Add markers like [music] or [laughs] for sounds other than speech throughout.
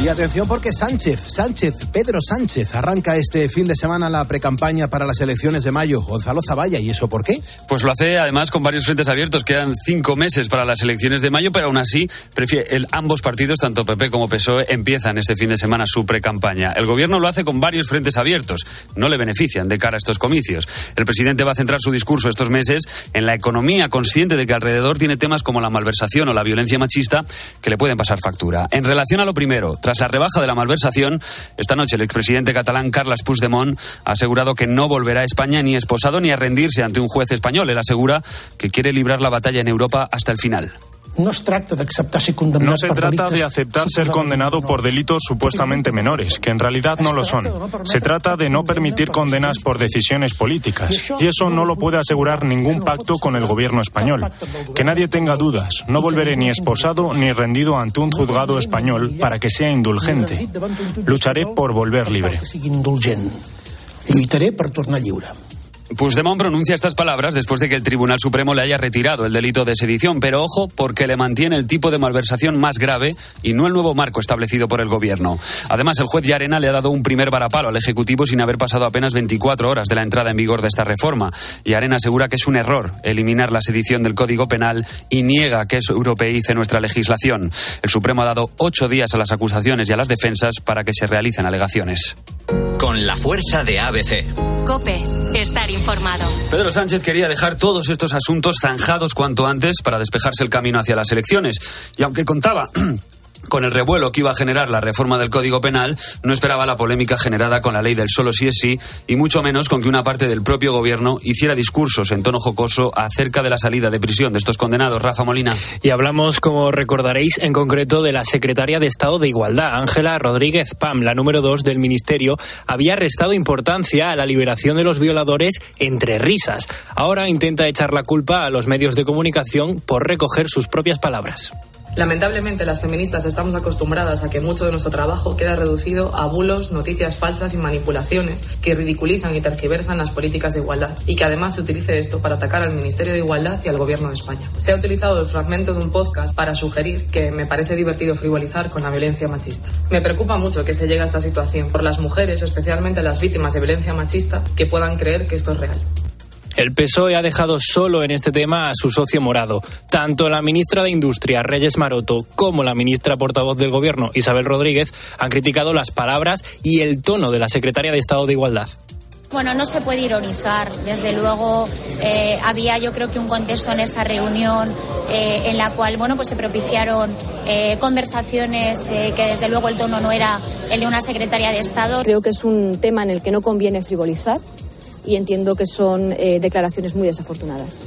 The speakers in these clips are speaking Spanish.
Y atención porque Sánchez, Sánchez, Pedro Sánchez arranca este fin de semana la precampaña para las elecciones de mayo. Gonzalo Zavalla, ¿y eso por qué? Pues lo hace además con varios frentes abiertos. Quedan cinco meses para las elecciones de mayo, pero aún así prefiere, ambos partidos, tanto PP como PSOE, empiezan este fin de semana su precampaña. El gobierno lo hace con varios frentes abiertos. No le benefician de cara a estos comicios. El presidente va a centrar su discurso estos meses en la economía, consciente de que alrededor tiene temas como la malversación o la violencia machista que le pueden pasar factura. En relación a lo primero, tras la rebaja de la malversación, esta noche el expresidente catalán Carles Puigdemont ha asegurado que no volverá a España ni esposado ni a rendirse ante un juez español. Él asegura que quiere librar la batalla en Europa hasta el final. No, se trata de aceptar ser condenado por delitos supuestamente menores, que en realidad no lo son. Se trata de no permitir condenas por decisiones políticas. Y eso no lo puede asegurar ningún pacto con el gobierno español. Que nadie tenga dudas. No volveré ni esposado ni rendido ante un juzgado español para que sea indulgente. Lucharé por volver libre. Lucharé por tornar libre. Puigdemont pronuncia estas palabras después de que el Tribunal Supremo le haya retirado el delito de sedición, pero ojo, porque le mantiene el tipo de malversación más grave y no el nuevo marco establecido por el gobierno. Además, el juez Yarena le ha dado un primer varapalo al Ejecutivo sin haber pasado apenas 24 horas de la entrada en vigor de esta reforma. Yarena asegura que es un error eliminar la sedición del Código Penal y niega que eso europeice nuestra legislación. El Supremo ha dado ocho días a las acusaciones y a las defensas para que se realicen alegaciones. Con la fuerza de ABC. Cope, estar informado. Pedro Sánchez quería dejar todos estos asuntos zanjados cuanto antes para despejarse el camino hacia las elecciones. Y aunque contaba [clears throat] con el revuelo que iba a generar la reforma del Código Penal, no esperaba la polémica generada con la ley del solo sí es sí, y mucho menos con que una parte del propio gobierno hiciera discursos en tono jocoso acerca de la salida de prisión de estos condenados. Rafa Molina. Y hablamos, como recordaréis, en concreto de la secretaria de Estado de Igualdad, Ángela Rodríguez Pam, la número dos del Ministerio, había restado importancia a la liberación de los violadores entre risas. Ahora intenta echar la culpa a los medios de comunicación por recoger sus propias palabras. Lamentablemente, las feministas estamos acostumbradas a que mucho de nuestro trabajo queda reducido a bulos, noticias falsas y manipulaciones que ridiculizan y tergiversan las políticas de igualdad y que además se utilice esto para atacar al Ministerio de Igualdad y al Gobierno de España. Se ha utilizado el fragmento de un podcast para sugerir que me parece divertido frivolizar con la violencia machista. Me preocupa mucho que se llegue a esta situación por las mujeres, especialmente las víctimas de violencia machista, que puedan creer que esto es real. El PSOE ha dejado solo en este tema a su socio morado. Tanto la ministra de Industria, Reyes Maroto, como la ministra portavoz del Gobierno, Isabel Rodríguez, han criticado las palabras y el tono de la secretaria de Estado de Igualdad. Bueno, no se puede ironizar. Desde luego eh, había yo creo que un contexto en esa reunión eh, en la cual bueno pues se propiciaron eh, conversaciones que desde luego el tono no era el de una secretaria de Estado. Creo que es un tema en el que no conviene frivolizar y entiendo que son eh, declaraciones muy desafortunadas.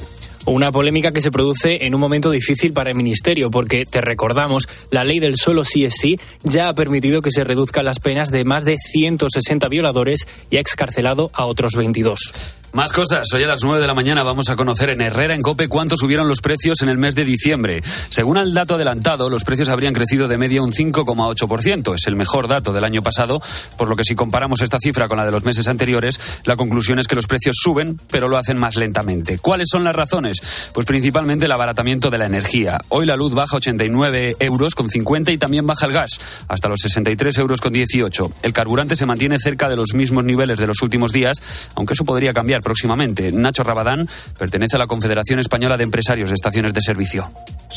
Una polémica que se produce en un momento difícil para el Ministerio, porque, te recordamos, la ley del solo sí es sí ya ha permitido que se reduzcan las penas de más de 160 violadores y ha excarcelado a otros 22. Más cosas. Hoy a las 9 de la mañana vamos a conocer en Herrera, en Cope, cuánto subieron los precios en el mes de diciembre. Según el dato adelantado, los precios habrían crecido de media un 5,8%. Es el mejor dato del año pasado, por lo que si comparamos esta cifra con la de los meses anteriores, la conclusión es que los precios suben, pero lo hacen más lentamente. ¿Cuáles son las razones? Pues principalmente el abaratamiento de la energía. Hoy la luz baja 89 euros con 50 y también baja el gas, hasta los 63 euros con 18. El carburante se mantiene cerca de los mismos niveles de los últimos días, aunque eso podría cambiar próximamente. Nacho Rabadán pertenece a la Confederación Española de Empresarios de Estaciones de Servicio.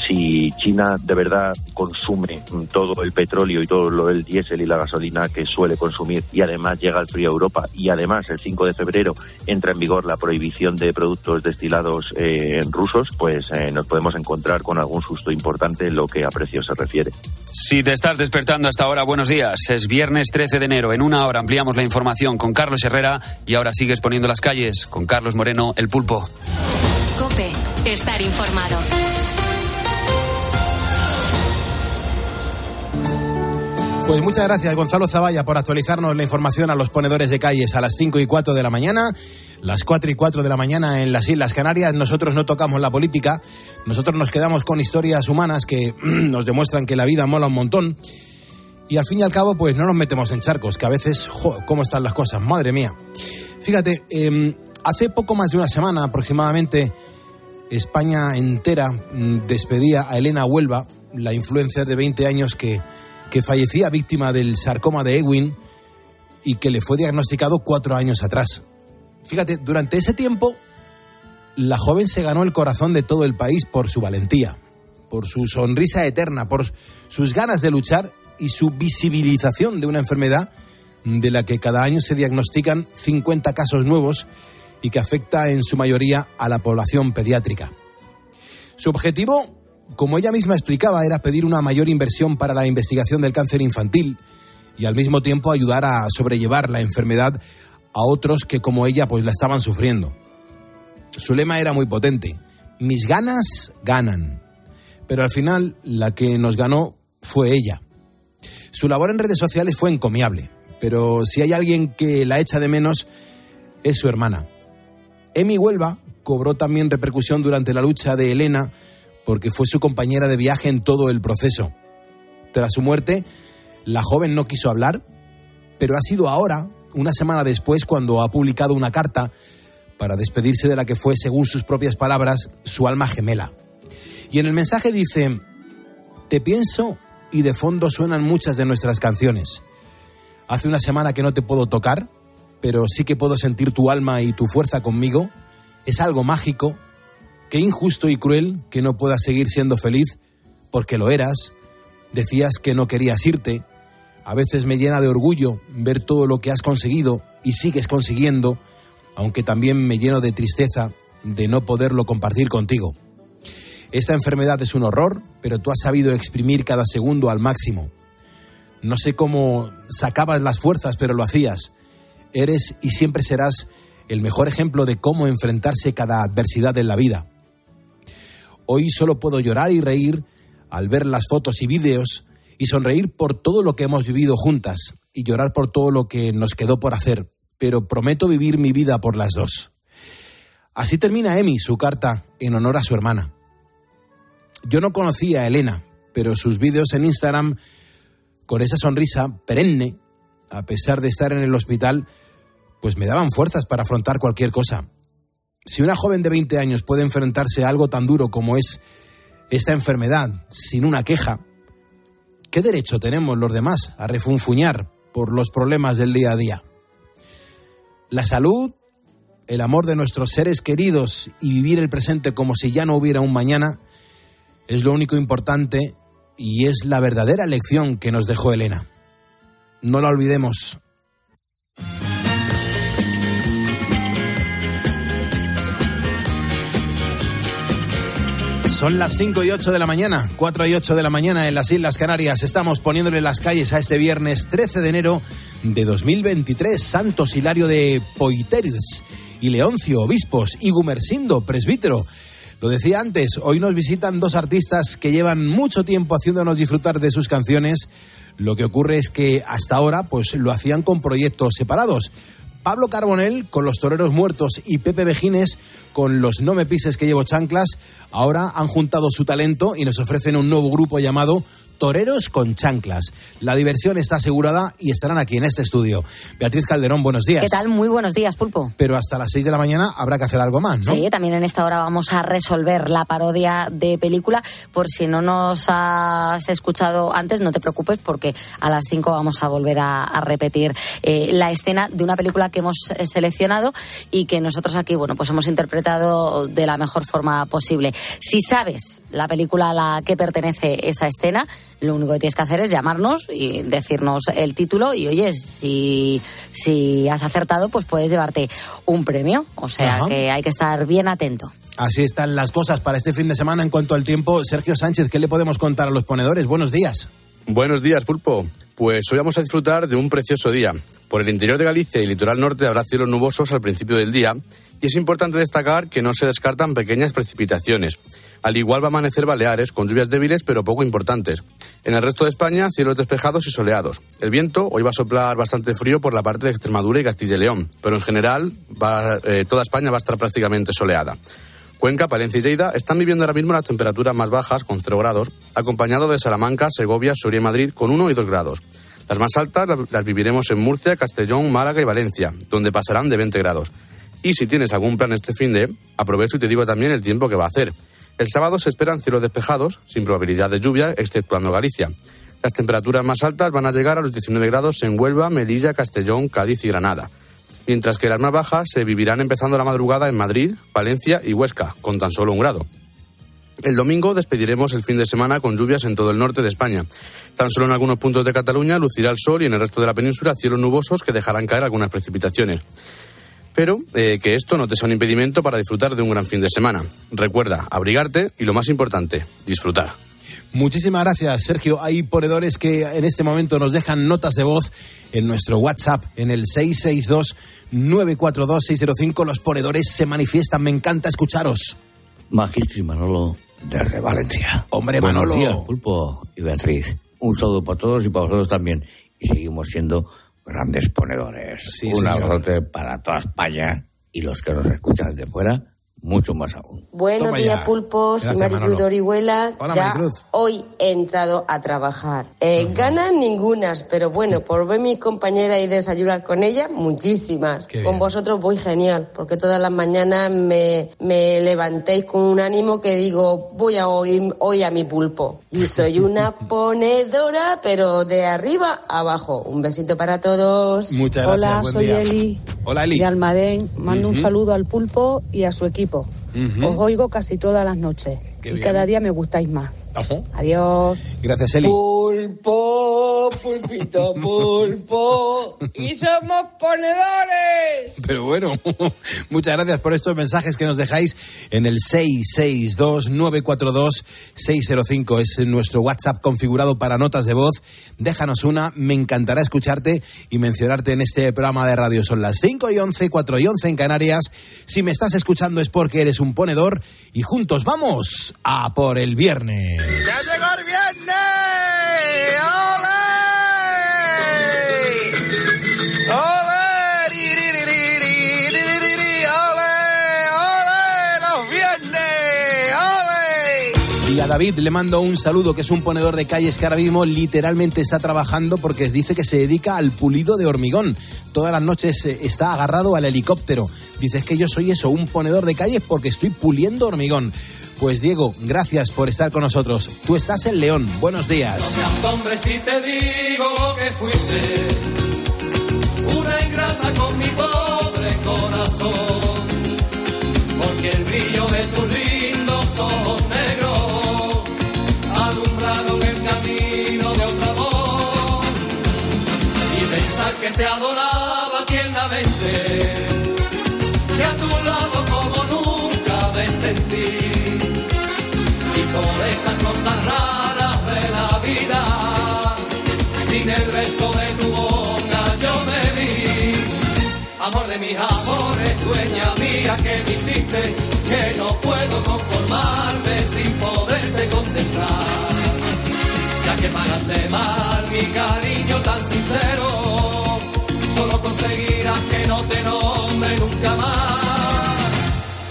Si China de verdad consume todo el petróleo y todo lo del diésel y la gasolina que suele consumir y además llega el frío a Europa y además el 5 de febrero entra en vigor la prohibición de productos destilados eh, en rusos, pues eh, nos podemos encontrar con algún susto importante en lo que a precios se refiere. Si te estás despertando hasta ahora, buenos días. Es viernes 13 de enero. En una hora ampliamos la información con Carlos Herrera y ahora sigues poniendo las calles con Carlos Moreno, el pulpo. Cope, estar informado. Pues muchas gracias, Gonzalo Zavalla, por actualizarnos la información a los ponedores de calles a las 5 y 4 de la mañana, las 4 y 4 de la mañana en las Islas Canarias. Nosotros no tocamos la política, nosotros nos quedamos con historias humanas que [clears throat] nos demuestran que la vida mola un montón. Y al fin y al cabo, pues no nos metemos en charcos, que a veces, ¿cómo están las cosas? Madre mía. Fíjate, eh, Hace poco más de una semana aproximadamente, España entera mm, despedía a Elena Huelva, la influencer de 20 años que, que fallecía víctima del sarcoma de Ewing y que le fue diagnosticado cuatro años atrás. Fíjate, durante ese tiempo, la joven se ganó el corazón de todo el país por su valentía, por su sonrisa eterna, por sus ganas de luchar y su visibilización de una enfermedad de la que cada año se diagnostican 50 casos nuevos y que afecta en su mayoría a la población pediátrica. Su objetivo, como ella misma explicaba, era pedir una mayor inversión para la investigación del cáncer infantil y al mismo tiempo ayudar a sobrellevar la enfermedad a otros que como ella pues la estaban sufriendo. Su lema era muy potente, mis ganas ganan, pero al final la que nos ganó fue ella. Su labor en redes sociales fue encomiable, pero si hay alguien que la echa de menos es su hermana. Emi Huelva cobró también repercusión durante la lucha de Elena porque fue su compañera de viaje en todo el proceso. Tras su muerte, la joven no quiso hablar, pero ha sido ahora, una semana después, cuando ha publicado una carta para despedirse de la que fue, según sus propias palabras, su alma gemela. Y en el mensaje dice, te pienso y de fondo suenan muchas de nuestras canciones. Hace una semana que no te puedo tocar, pero sí que puedo sentir tu alma y tu fuerza conmigo. Es algo mágico. Qué injusto y cruel que no puedas seguir siendo feliz, porque lo eras. Decías que no querías irte, a veces me llena de orgullo ver todo lo que has conseguido y sigues consiguiendo, aunque también me lleno de tristeza de no poderlo compartir contigo. Esta enfermedad es un horror, pero tú has sabido exprimir cada segundo al máximo. No sé cómo sacabas las fuerzas, pero lo hacías. Eres y siempre serás el mejor ejemplo de cómo enfrentarse cada adversidad en la vida. Hoy solo puedo llorar y reír al ver las fotos y vídeos y sonreír por todo lo que hemos vivido juntas y llorar por todo lo que nos quedó por hacer, pero prometo vivir mi vida por las dos. Así termina Emi su carta en honor a su hermana. Yo no conocía a Elena, pero sus vídeos en Instagram, con esa sonrisa perenne, a pesar de estar en el hospital, pues me daban fuerzas para afrontar cualquier cosa. Si una joven de 20 años puede enfrentarse a algo tan duro como es esta enfermedad sin una queja, ¿Qué derecho tenemos los demás a refunfuñar por los problemas del día a día? La salud, el amor de nuestros seres queridos y vivir el presente como si ya no hubiera un mañana es lo único importante y es la verdadera lección que nos dejó Elena. No la olvidemos. Son las 5 y 8 de la mañana, 4 y 8 de la mañana en las Islas Canarias. Estamos poniéndole las calles a este viernes 13 de enero de 2023. Santos Hilario de Poiteres y Leoncio, obispos, y Gumersindo, presbítero. Lo decía antes, hoy nos visitan dos artistas que llevan mucho tiempo haciéndonos disfrutar de sus canciones. Lo que ocurre es que hasta ahora pues lo hacían con proyectos separados. Pablo Carbonel con los Toreros Muertos y Pepe Vejines con los No Me Pises que llevo chanclas, ahora han juntado su talento y nos ofrecen un nuevo grupo llamado Toreros con chanclas. La diversión está asegurada y estarán aquí en este estudio. Beatriz Calderón, buenos días. ¿Qué tal? Muy buenos días, Pulpo. Pero hasta las 6 de la mañana habrá que hacer algo más, ¿no? Sí, también en esta hora vamos a resolver la parodia de película. Por si no nos has escuchado antes, no te preocupes porque a las 5 vamos a volver a, repetir eh, la escena de una película que hemos eh, seleccionado y que nosotros aquí, bueno, pues hemos interpretado de la mejor forma posible. Si sabes la película a la que pertenece esa escena, lo único que tienes que hacer es llamarnos y decirnos el título y oye, si, si has acertado, pues puedes llevarte un premio. O sea que hay que estar bien atento. Así están las cosas para este fin de semana en cuanto al tiempo. Sergio Sánchez, ¿qué le podemos contar a los ponedores? Buenos días. Buenos días, Pulpo. Pues hoy vamos a disfrutar de un precioso día. Por el interior de Galicia y litoral norte habrá cielos nubosos al principio del día y es importante destacar que no se descartan pequeñas precipitaciones. Al igual va a amanecer Baleares, con lluvias débiles pero poco importantes. En el resto de España, cielos despejados y soleados. El viento hoy va a soplar bastante frío por la parte de Extremadura y Castilla y León, pero en general eh, toda España va a estar prácticamente soleada. Cuenca, Palencia y Lleida están viviendo ahora mismo las temperaturas más bajas, con 0 grados, acompañado de Salamanca, Segovia, Soria y Madrid, con 1 y 2 grados. Las más altas las viviremos en Murcia, Castellón, Málaga y Valencia, donde pasarán de 20 grados. Y si tienes algún plan este fin de, aprovecho y te digo también el tiempo que va a hacer. El sábado se esperan cielos despejados, sin probabilidad de lluvia, exceptuando Galicia. Las temperaturas más altas van a llegar a los 19 grados en Huelva, Melilla, Castellón, Cádiz y Granada. Mientras que las más bajas se vivirán empezando la madrugada en Madrid, Valencia y Huesca, con tan solo un grado. El domingo despediremos el fin de semana con lluvias en todo el norte de España. Tan solo en algunos puntos de Cataluña lucirá el sol y en el resto de la península cielos nubosos que dejarán caer algunas precipitaciones. Pero eh, que esto no te sea un impedimento para disfrutar de un gran fin de semana. Recuerda, abrigarte y lo más importante, disfrutar. Muchísimas gracias, Sergio. Hay ponedores que en este momento nos dejan notas de voz en nuestro WhatsApp, en el 662-942-605. Los ponedores se manifiestan. Me encanta escucharos. Magistri Manolo, desde Valencia. Hombre, Manolo. Buenos días, Pulpo y Beatriz. Un saludo para todos y para vosotros también. Y seguimos siendo grandes ponedores. Un abrazote para toda España y los que nos escuchan desde fuera mucho más aún. Buenos días, pulpos. Soy Maricruz Orihuela. ya hoy he entrado a trabajar. Eh, ganas ningunas, pero bueno, por ver mi compañera y desayunar con ella, muchísimas. con vosotros voy genial, porque todas las mañanas me, me levantéis con un ánimo que digo, voy a oír hoy a mi pulpo. Y soy [laughs] una ponedora, pero de arriba a abajo. Un besito para todos. Muchas gracias. Hola, soy Eli. Hola, Eli. De Almadén. Mando un saludo al pulpo y a su equipo. Os oigo casi todas las noches. y cada día me gustáis más. Adiós. Gracias, Eli. Pulpo, pulpito, pulpo. y somos ponedores. Pero bueno, muchas gracias por estos mensajes que nos dejáis en el 662-942-605. Es nuestro WhatsApp configurado para notas de voz. Déjanos una, me encantará escucharte y mencionarte en este programa de radio. Son las 5 y 11, 4 y 11 en Canarias. Si me estás escuchando es porque eres un ponedor y juntos vamos a por el viernes. ¡Ya llegó el viernes! Y a David le mando un saludo, que es un ponedor de calles que ahora mismo literalmente está trabajando porque dice que se dedica al pulido de hormigón. Todas las noches eh, está agarrado al helicóptero. Dices que yo soy eso, un ponedor de calles porque estoy puliendo hormigón. Pues Diego, gracias por estar con nosotros. Tú estás en León. Buenos días. No hombre, si te digo que fuiste una ingrata con mi pobre corazón, porque el brillo de que te adoraba tiernamente, que a tu lado como nunca me sentí por esas cosas raras de la vida. Sin el beso de tu boca yo me vi. Amor de mis amores, dueña mía que me hiciste, que no puedo conformarme sin poderte contemplar. Ya que pagaste mal mi cariño tan sincero, te nombre nunca más.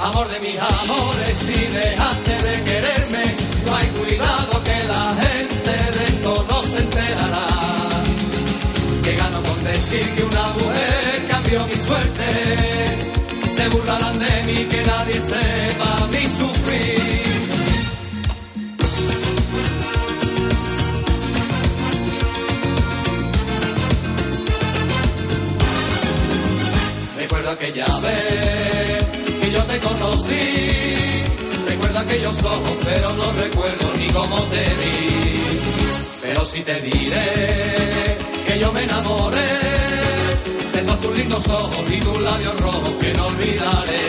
Amor de mis amores, si dejaste de quererme, no hay cuidado que la gente de esto se enterará. Que gano con decir que una mujer cambió mi suerte. Se burlarán de mí, que nadie sepa mi sufrir. Recuerdo aquella vez que yo te conocí. Recuerdo aquellos ojos, pero no recuerdo ni cómo te vi. Pero sí te diré que yo me enamoré de esos tus lindos ojos y tus labios rojos que no olvidaré.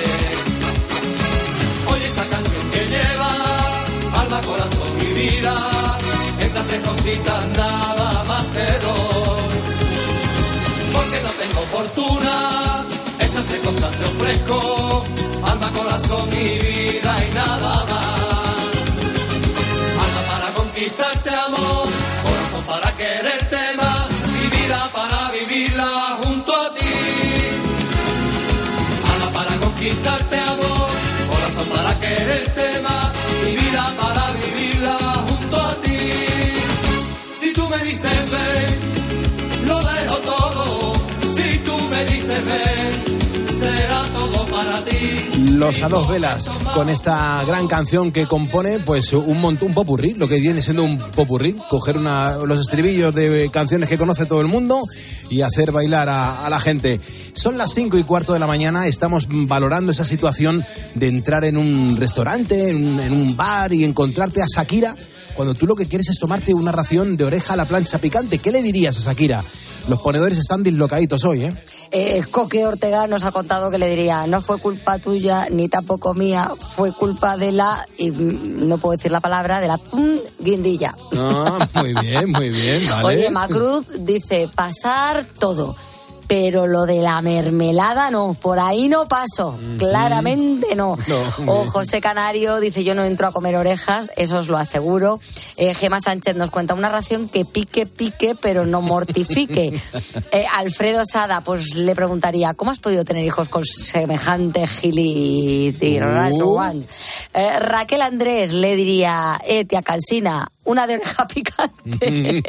Oye esta canción que lleva alma, corazón y vida, esas tres cositas nada más te doy. Porque no tengo fortuna, cosas te ofrezco. Alma, corazón y vida y nada más. Alma para conquistarte amor, corazón para quererte más y vida para vivirla junto a ti. Alma para conquistarte amor, corazón para quererte más y vida para vivirla junto a ti. Si tú me dices ven, lo dejo todo. Si tú me dices ven, los a dos velas con esta gran canción que compone pues un montón, un popurrí, lo que viene siendo un popurrí, coger los estribillos de canciones que conoce todo el mundo y hacer bailar a, la gente. Son las cinco y cuarto de la mañana, estamos valorando esa situación de entrar en un restaurante, en, en un bar y encontrarte a Shakira cuando tú lo que quieres es tomarte una ración de oreja a la plancha picante. ¿Qué le dirías a Shakira? Los ponedores están dislocaditos hoy, ¿eh? ¿eh? Coque Ortega nos ha contado que le diría, no fue culpa tuya ni tampoco mía, fue culpa de la, y no puedo decir la palabra, de la guindilla. Ah, muy bien, muy bien, [laughs] vale. Oye, Macruz dice, pasar todo pero lo de la mermelada no, por ahí no paso, claramente no. [laughs] o José Canario dice yo no entro a comer orejas, eso os lo aseguro. Eh, Gema Sánchez nos cuenta una ración que pique, pique, pero no mortifique. [laughs] Eh, Alfredo Sada, pues le preguntaría, ¿cómo has podido tener hijos con semejante gili uh. eh, Raquel Andrés le diría, eh, tía Calcina, una de oreja [laughs] picante.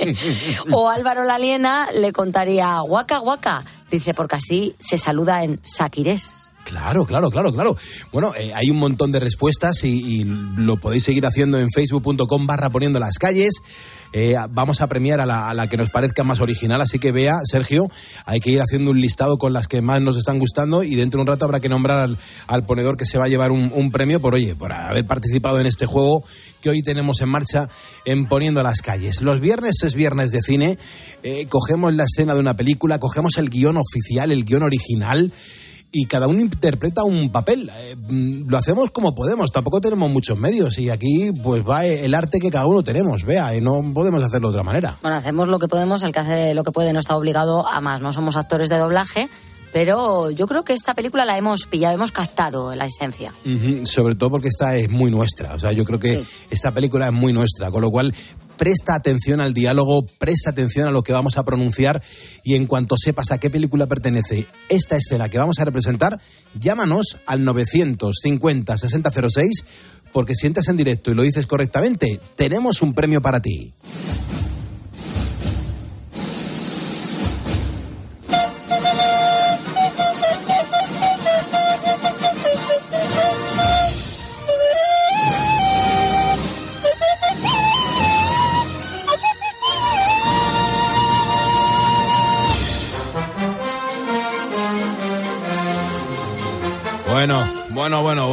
o Álvaro Laliena le contaría guaca guaca. Dice, porque así se saluda en Saquirés. Claro, claro, claro, claro. Bueno, eh, hay un montón de respuestas y, lo podéis seguir haciendo en facebook.com barra poniendo las calles. Eh, vamos a premiar a la, que nos parezca más original, así que vea, Sergio, hay que ir haciendo un listado con las que más nos están gustando y dentro de un rato habrá que nombrar al, ponedor que se va a llevar un, premio por, oye, por haber participado en este juego que hoy tenemos en marcha en Poniendo las calles. Los viernes es viernes de cine, eh, cogemos la escena de una película, cogemos el guion oficial, el guion original y cada uno interpreta un papel. Eh, mm, lo hacemos como podemos, tampoco tenemos muchos medios y aquí pues va el arte que cada uno tenemos, vea, y no podemos hacerlo de otra manera. Bueno, hacemos lo que podemos, el que hace lo que puede no está obligado a más, no somos actores de doblaje. Pero yo creo que esta película la hemos pillado, hemos captado la esencia. Sobre todo porque esta es muy nuestra. O sea, yo creo que esta película es muy nuestra. Con lo cual, presta atención al diálogo, presta atención a lo que vamos a pronunciar y en cuanto sepas a qué película pertenece esta escena que vamos a representar, llámanos al 950 6006 porque si entras en directo y lo dices correctamente, tenemos un premio para ti.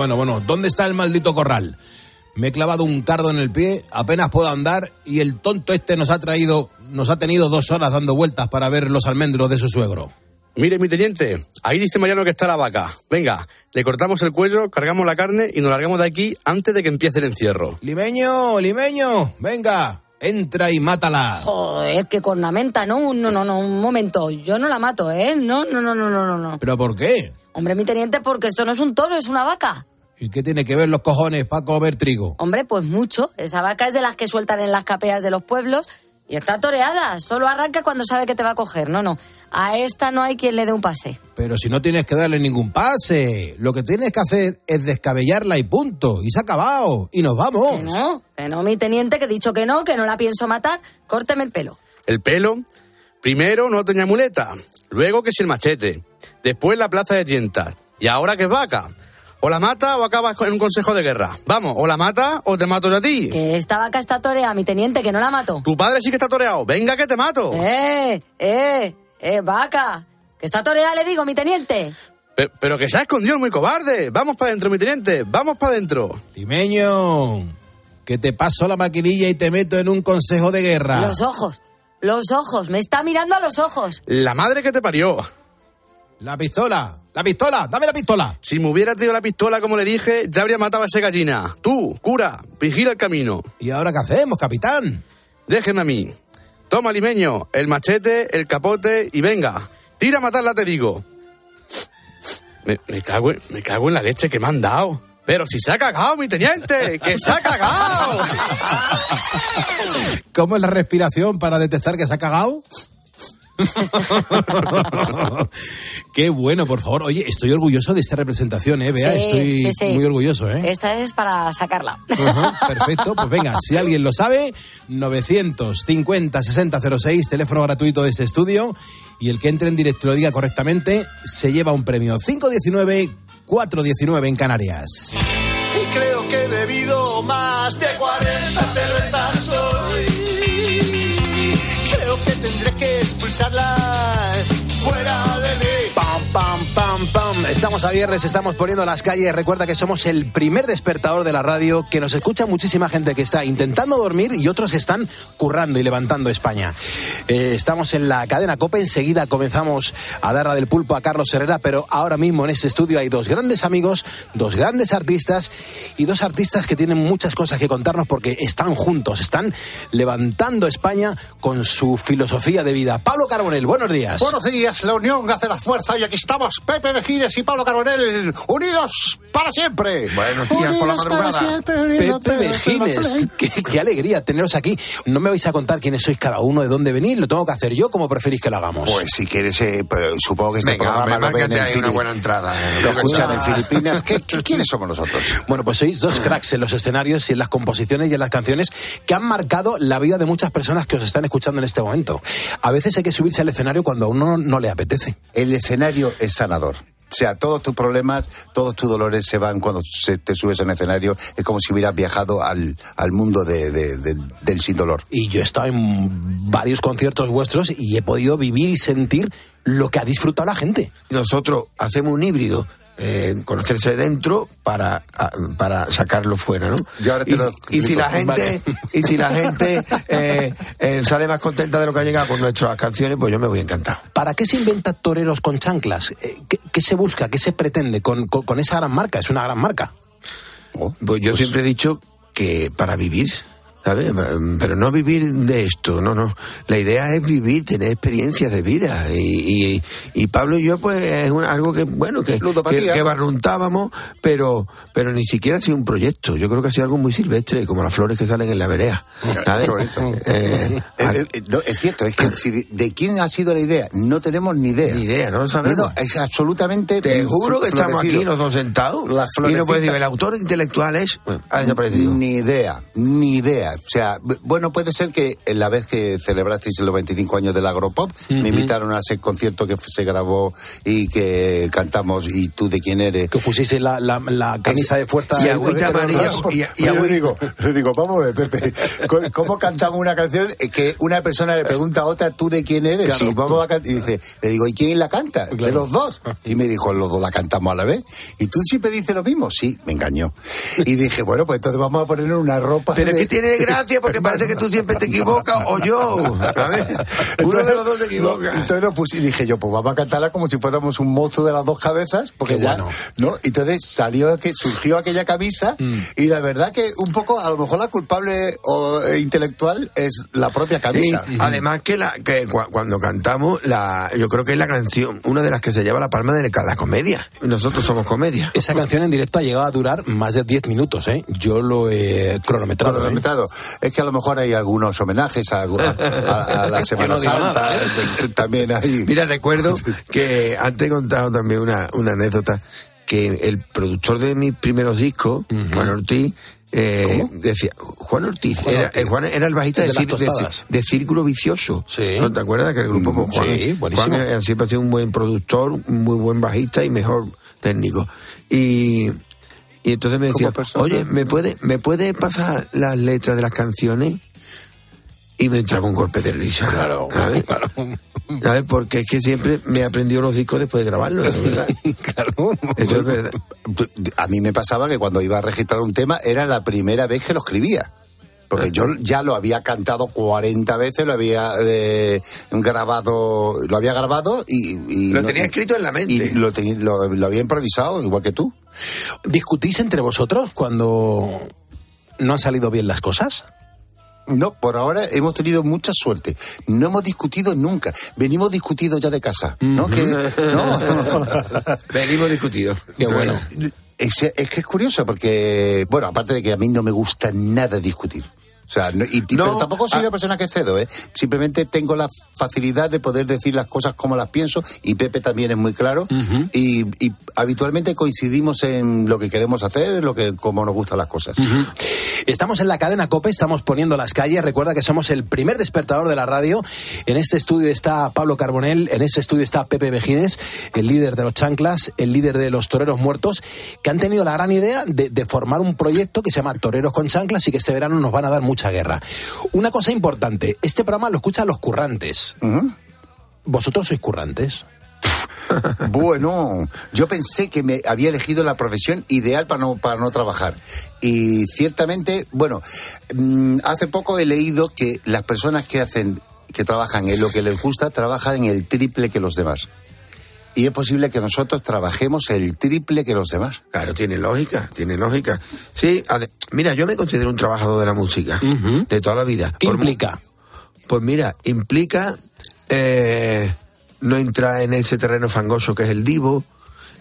Bueno, bueno. ¿Dónde está el maldito corral? Me he clavado un cardo en el pie, apenas puedo andar y el tonto este nos ha traído, nos ha tenido dos horas dando vueltas para ver los almendros de su suegro. Mire, mi teniente, ahí dice Mariano que está la vaca. Venga, le cortamos el cuello, cargamos la carne y nos largamos de aquí antes de que empiece el encierro. Limeño, limeño, venga, entra y mátala. Joder, qué cornamenta, no, no, no, no, un momento, yo no la mato, ¿eh? No, no, no, no, no, no. ¿Pero por qué? Hombre, mi teniente, porque esto no es un toro, es una vaca. ¿Y qué tiene que ver los cojones para comer trigo? Hombre, pues mucho. Esa vaca es de las que sueltan en las capeas de los pueblos y está toreada. Solo arranca cuando sabe que te va a coger. No, no. A esta no hay quien le dé un pase. Pero si no tienes que darle ningún pase. Lo que tienes que hacer es descabellarla y punto. Y se ha acabado. Y nos vamos. Que no, que no, mi teniente, que he dicho que no, que no la pienso matar. Córteme el pelo. ¿El pelo? Primero no tenía muleta. Luego que si el machete después la plaza de tientas. ¿Y ahora qué es vaca? O la mata o acabas en un consejo de guerra. Vamos, o la mata o te mato yo a ti. Que esta vaca está toreada, mi teniente, que no la mato. Tu padre sí que está toreado. Venga que te mato. Eh, eh, eh, vaca. Que está toreada, le digo, mi teniente. Pero, que se ha escondido muy cobarde. Vamos para adentro, mi teniente. Vamos para adentro. Timeño, que te paso la maquinilla y te meto en un consejo de guerra. Los ojos, los ojos. Me está mirando a los ojos. La madre que te parió. La pistola, la pistola, dame la pistola. Si me hubiera traído la pistola, como le dije, ya habría matado a esa gallina. Tú, cura, vigila el camino. ¿Y ahora qué hacemos, capitán? Déjeme a mí. Toma, limeño, el machete, el capote y venga. Tira a matarla, te digo. Me, cago, en, me cago en la leche que me han dado. Pero si se ha cagado, mi teniente, que se ha cagado. [laughs] ¿Cómo es la respiración para detectar que se ha cagado? [laughs] Qué bueno, por favor. Oye, estoy orgulloso de esta representación, ¿eh? Vea, estoy muy orgulloso, ¿eh? Esta es para sacarla. [laughs] perfecto, pues venga, si alguien lo sabe, 950 6006, teléfono gratuito de este estudio, y el que entre en directo lo diga correctamente, se lleva un premio. 519 4.19 en Canarias. Y creo que he bebido más de 40 cervezas que Estamos a viernes, estamos poniendo las calles. Recuerda que somos el primer despertador de la radio, que nos escucha muchísima gente que está intentando dormir y otros que están currando y levantando España. Eh, estamos en la cadena COPE. Enseguida comenzamos a dar la del pulpo a Carlos Herrera, pero ahora mismo en este estudio hay dos grandes amigos, dos grandes artistas y dos artistas que tienen muchas cosas que contarnos porque están juntos, están levantando España con su filosofía de vida. Pablo Carbonel, buenos días. Buenos días, la unión hace la fuerza y aquí estamos Pepe Mejines y Pablo Carbonel, unidos para siempre. Buenos días por la madrugada. Pepe Mejines, qué, qué alegría teneros aquí. No me vais a contar quiénes sois cada uno, de dónde venís, lo tengo que hacer yo, como preferís que lo hagamos. Pues si quieres, eh, pues, supongo que este Venga, programa lo ven en ahí una buena entrada. Lo escuchan en Filipinas. ¿Qué, qué- quiénes somos nosotros? [laughs] Bueno, pues sois dos cracks en los escenarios y en las composiciones y en las canciones que han marcado la vida de muchas personas que os están escuchando en este momento. A veces hay que subirse al escenario cuando a uno no le apetece. El escenario es sanador. O sea, todos tus problemas, todos tus dolores se van cuando se- te subes en escenario. Es como si hubieras viajado al, al mundo de- de- de- del sin dolor. Y yo he estado en varios conciertos vuestros y he podido vivir y sentir lo que ha disfrutado la gente. Nosotros hacemos un híbrido. Eh, conocerse dentro para, a- para sacarlo fuera, ¿no? Yo ahora te y, lo y si la gente y si la gente eh, eh, sale más contenta de lo que ha llegado con nuestras canciones, pues yo me voy encantado. ¿Para qué se inventa toreros con chanclas? ¿Qué, qué se busca? ¿Qué se pretende con, con- con esa gran marca? Es una gran marca. Pues yo siempre he dicho que para vivir, ¿sabes? Pero no vivir de esto, no, no. La idea es vivir, tener experiencias de vida. Y, y, y Pablo y yo, pues, es un- algo que, bueno, que, que, barruntábamos, pero, pero ni siquiera ha sido un proyecto. Yo creo que ha sido algo muy silvestre, como las flores que salen en la bonito. Eh, Eh, eh, no, es cierto, es que si de, de quién ha sido la idea, no tenemos ni idea. Ni idea, no lo sabemos. No, no, es absolutamente. Te juro que estamos aquí los dos sentados y no puedes decir, el autor intelectual es... Bueno, ha desaparecido. Ni idea, ni idea. O sea, bueno, puede ser que en la vez que celebrasteis los 25 años del Agropop, me invitaron a ese concierto que se grabó y que cantamos y tú de quién eres. Que pusiste la, la- la camisa de fuerza. Y agüita amarilla. Y, yo digo, yo digo, vamos a ver, Pepe, ¿cómo- ¿cómo cantamos una canción que una persona le pregunta a otra, tú de quién eres? Claro. Sí, vamos a y dice, le digo, ¿y quién la canta? De los dos. Y me dijo, los dos la cantamos a la vez. ¿Y tú siempre dices lo mismo? Sí, me engañó. Y dije, bueno, pues entonces vamos a ponerle una ropa. Pero de- que tiene gracia porque parece que tú siempre te equivocas o yo. A ver, uno de los dos se equivoca. Entonces lo puse y dije yo, pues vamos a cantarla como si fuéramos un monstruo de las dos cabezas, porque Qué ya, bueno. ¿no? Entonces salió que surgió aquella camisa Mm. y la verdad que un poco, a lo mejor la culpable o, eh, intelectual es la propia Sí, camisa. además que, la, que cua- cuando cantamos, la, yo creo que es la canción, una de las que se lleva la palma de la comedia. Nosotros somos comedia. Esa canción en directo ha llegado a durar más de 10 minutos, ¿eh? Yo lo he cronometrado. ¿eh? Es que a lo mejor hay algunos homenajes a, a- a- a la [laughs] Semana no Santa. ¿eh? t- También hay. Mira, recuerdo [laughs] que antes he contado también una, una anécdota que el productor de mis primeros discos, Juan Ortiz, eh, decía, Juan Ortiz, Juan era, Ortiz. eh, Juan era el bajista de, Círculo Vicioso. Sí. ¿No te acuerdas que el grupo con Juan, Sí, buenísimo. Juan eh, siempre ha sido un buen productor, un muy buen bajista y mejor técnico. Y, y entonces me decía, persona. oye, ¿me puede, ¿me puede pasar las letras de las canciones? Y me entraba un golpe de risa. Claro, ¿sabes? claro. ¿Sabes? Porque es que siempre me he aprendido los discos después de grabarlos, ¿es verdad? [laughs] claro. Eso es verdad. A mí me pasaba que cuando iba a registrar un tema era la primera vez que lo escribía. Porque yo ya lo había cantado 40 veces, lo había eh, grabado, lo había grabado y, y Lo no- tenía escrito en la mente. y lo, tenía- lo, lo había improvisado igual que tú. ¿Discutís entre vosotros cuando no han salido bien las cosas? No, por ahora hemos tenido mucha suerte. No hemos discutido nunca. Venimos discutidos ya de casa. ¿no? Que- no. [laughs] Venimos discutidos. Qué bueno. Es, es que es curioso porque, bueno, aparte de que a mí no me gusta nada discutir. Sea, no- y, y- No, pero tampoco soy ah. una persona que cedo, ¿eh? Simplemente tengo la facilidad de poder decir las cosas como las pienso y Pepe también es muy claro y, y habitualmente coincidimos en lo que queremos hacer, en lo que como nos gustan las cosas. Estamos en la cadena COPE, estamos poniendo las calles. Recuerda que somos el primer despertador de la radio. En este estudio está Pablo Carbonell, en este estudio está Pepe Vejines, el líder de los chanclas, el líder de los toreros muertos, que han tenido la gran idea de, formar un proyecto que se llama Toreros con Chanclas y que este verano nos van a dar mucha guerra. Una cosa importante, este programa lo escuchan los currantes. ¿Vosotros sois currantes? [laughs] bueno, yo pensé que me había elegido la profesión ideal para no, para no trabajar. Y ciertamente, bueno, mm, hace poco he leído que las personas que hacen, que trabajan en lo que les gusta, trabajan en el triple que los demás. Y es posible que nosotros trabajemos el triple que los demás. Claro, tiene lógica, tiene lógica. Sí, mira, yo me considero un trabajador de la música, de toda la vida. ¿Qué implica? Pues mira, implica eh, no entra en ese terreno fangoso que es el divo,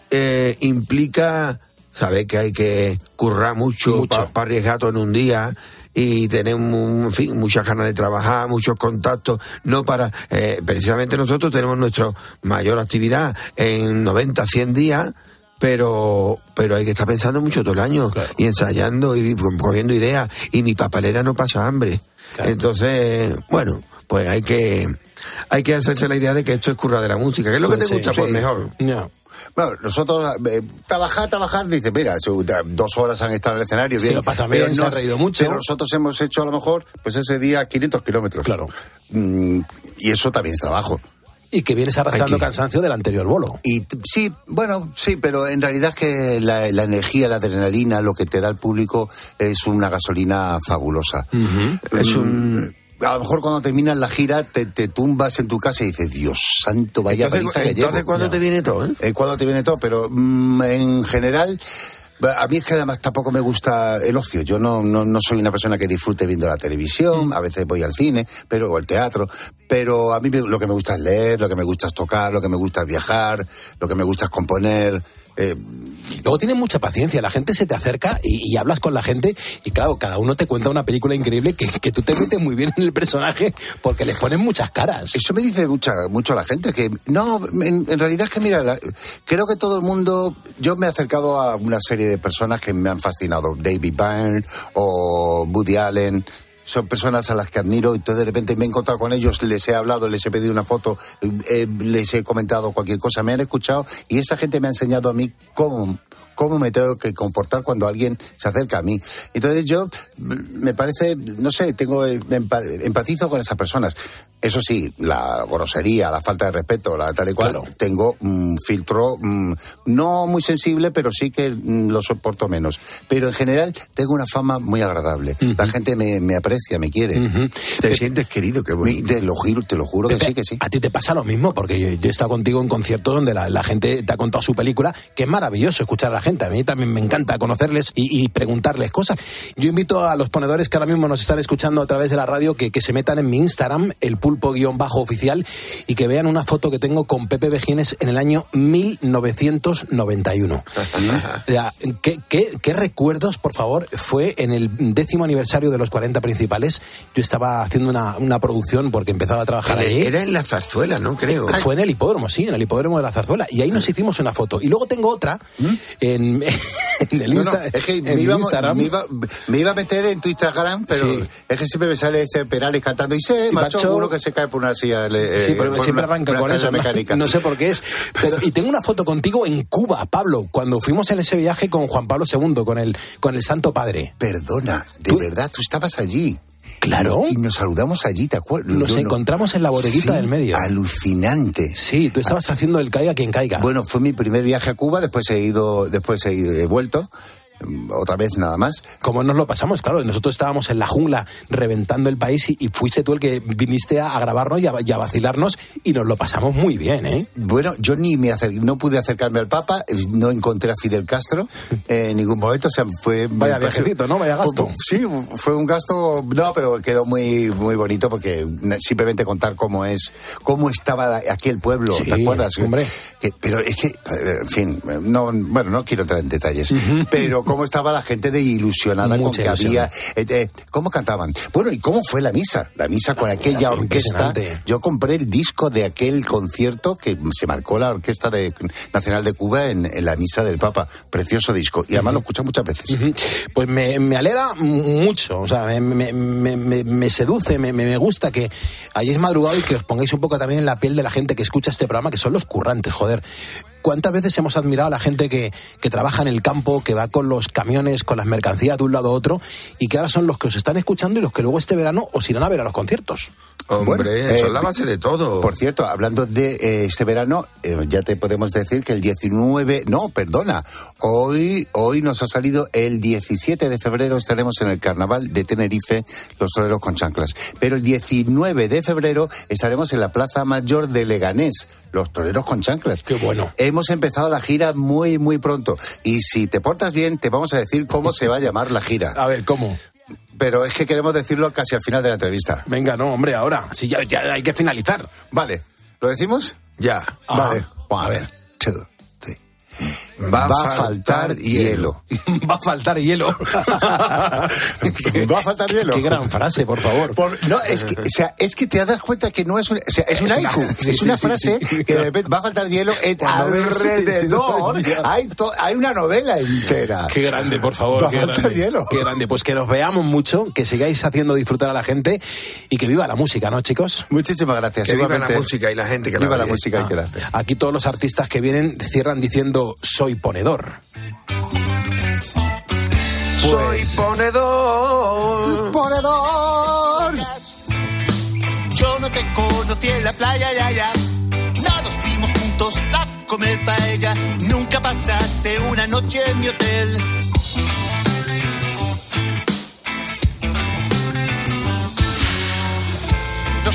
eh, implica saber que hay que currar mucho, para arriesgar todo en un día y tener en fin, muchas ganas de trabajar, muchos contactos, no para, eh, precisamente nosotros tenemos nuestra mayor actividad en 90, 100 días, pero pero hay que estar pensando mucho todo el año y ensayando y cogiendo ideas y mi papelera no pasa hambre. Entonces, bueno, pues hay que hay que hacerse la idea de que esto es curra de la música. ¿Qué es lo que te gusta? Pues mejor. Bueno, nosotros, eh, trabajar, trabajar, dice, mira, dos horas han estado en el escenario, bien, lo pasa bien, se ha reído mucho. Pero nosotros hemos hecho a lo mejor, pues ese día 500 kilómetros. Claro. Mm, y eso también es trabajo. Y que vienes arrastrando cansancio del anterior bolo. Y sí, bueno, sí, pero en realidad que la, energía, la adrenalina, lo que te da el público es una gasolina fabulosa. Es un a lo mejor cuando terminas la gira te, tumbas en tu casa y dices, Dios santo, vaya entonces, que Entonces, ¿cuándo te viene todo? Eh? eh ¿Cuándo te viene todo? Pero mm, en general... A mí es que además tampoco me gusta el ocio. Yo no, no, no soy una persona que disfrute viendo la televisión, mm. a veces voy al cine, pero o al teatro, pero a mí lo que me gusta es leer, lo que me gusta es tocar, lo que me gusta es viajar, lo que me gusta es componer. Eh, Luego tienes mucha paciencia, la gente se te acerca y, hablas con la gente y claro, cada uno te cuenta una película increíble que, que tú te metes muy bien en el personaje porque les ponen muchas caras. Eso me dice mucha, mucho la gente, que no, en, realidad es que mira, creo que todo el mundo, yo me he acercado a una serie de personas que me han fascinado, David Byrne o Woody Allen, son personas a las que admiro y de repente me he encontrado con ellos, les he hablado, les he pedido una foto, eh, les he comentado cualquier cosa, me han escuchado y esa gente me ha enseñado a mí cómo cómo me tengo que comportar cuando alguien se acerca a mí. Entonces yo, me parece, no sé, tengo empatizo con esas personas. Eso sí, la grosería, la falta de respeto, la tal y cual, tengo un filtro mm, no muy sensible, pero sí que mm, lo soporto menos. Pero en general tengo una fama muy agradable. La gente me, aprecia, me quiere. ¿Te, sientes querido? Qué Te lo, juro, te lo juro que sí, que sí. A ti te pasa lo mismo, porque yo, he estado contigo en conciertos donde la, gente te ha contado su película, que es maravilloso escuchar a la gente. A mí también me encanta conocerles y, preguntarles cosas. Yo invito a los ponedores que ahora mismo nos están escuchando a través de la radio que, que se metan en mi Instagram, el pulpo-oficial, y que vean una foto que tengo con Pepe Vejines en el año 1991. [laughs] ¿qué, qué, recuerdos, por favor, fue en el décimo aniversario de los 40 principales? Yo estaba haciendo una, una producción porque empezaba a trabajar ahí. Era en la zarzuela, ¿no? Creo. Fue en el hipódromo, sí, en el hipódromo de la zarzuela. Y ahí nos hicimos una foto. Y luego tengo otra ¿Mm? En, [laughs] en, el es que me iba, Instagram. Me iba, a meter en tu Instagram, pero es que siempre me sale ese Perales cantando y sé, macho, uno que se cae por una silla. Eh, sí, pero siempre arranca con eso. Mecánica. No, sé por qué es. Pero, y tengo una foto contigo en Cuba, Pablo, cuando fuimos en ese viaje con Juan Pablo II, con el, con el Santo Padre. Perdona, de verdad, tú estabas allí. Claro. Y, nos saludamos allí, ¿te acuerdas? Nos encontramos en la bodeguita del medio. Alucinante. Sí, tú estabas haciendo el caiga quien caiga. Bueno, fue mi primer viaje a Cuba, después he ido, después he vuelto otra vez nada más. Como nos lo pasamos, claro, nosotros estábamos en la jungla reventando el país y, fuiste tú el que viniste a, grabarnos y a, vacilarnos y nos lo pasamos muy bien, ¿eh? Bueno, yo ni me no pude acercarme al Papa, no encontré a Fidel Castro en ningún momento, o sea, fue... Vaya viajecito, ¿no? Vaya gasto. Sí, fue un gasto, no, pero quedó muy, muy bonito porque simplemente contar cómo es, cómo estaba aquí el pueblo, ¿te acuerdas? Hombre. pero es que, en fin, no, bueno, no quiero entrar en detalles, pero cómo estaba la gente de ilusionada con que había. Eh, eh, ¿Cómo cantaban? Bueno, ¿y cómo fue la misa? La misa con aquella orquesta. Yo compré el disco de aquel concierto que se marcó la Orquesta de, Nacional de Cuba en, la misa del Papa. Precioso disco. Y además lo escuché muchas veces. Pues me, me, alegra mucho. O sea, me, me seduce, me, gusta que hayáis madrugado y que os pongáis un poco también en la piel de la gente que escucha este programa, que son los currantes, joder. ¿Cuántas veces hemos admirado a la gente que, que, trabaja en el campo, que va con los camiones, con las mercancías de un lado a otro, y que ahora son los que os están escuchando y los que luego este verano os irán a ver a los conciertos? Hombre, eso es la eh, base de todo. Por cierto, hablando de eh, este verano, eh, ya te podemos decir que el 19, no, perdona, hoy, hoy nos ha salido el 17 de febrero estaremos en el Carnaval de Tenerife, los toreros con chanclas. Pero el 19 de febrero estaremos en la Plaza Mayor de Leganés, los toreros con chanclas. Qué bueno. Hemos empezado la gira muy, muy pronto. Y si te portas bien, te vamos a decir cómo se va a llamar la gira. A ver, ¿cómo? pero es que queremos decirlo casi al final de la entrevista. Venga, no, hombre, ahora. Si ya, ya hay que finalizar. Vale. ¿Lo decimos? Ya. Vale. a ver. Two. [laughs] Va, a faltar hielo. [laughs] Va a faltar hielo. Va a faltar hielo. Qué gran frase, por favor. no, es que, o sea, es que te das cuenta que no es un, o sea, es un haiku. es una [laughs] frase que de repente va a faltar hielo alrededor. hay, hay una novela entera. Qué grande, por favor. Va a faltar hielo. Qué grande. Pues que nos veamos mucho, que sigáis haciendo disfrutar a la gente y que viva la música, ¿no, chicos? Muchísimas gracias. Que viva la música y la gente que viva la, la música y que la Aquí todos los artistas que vienen cierran diciendo soy ponedor. Soy pues, ponedor. Ponedor. Yo no te conocí en la playa, ya, ya. No nos vimos juntos a comer paella. Nunca pasaste una noche en mi hotel.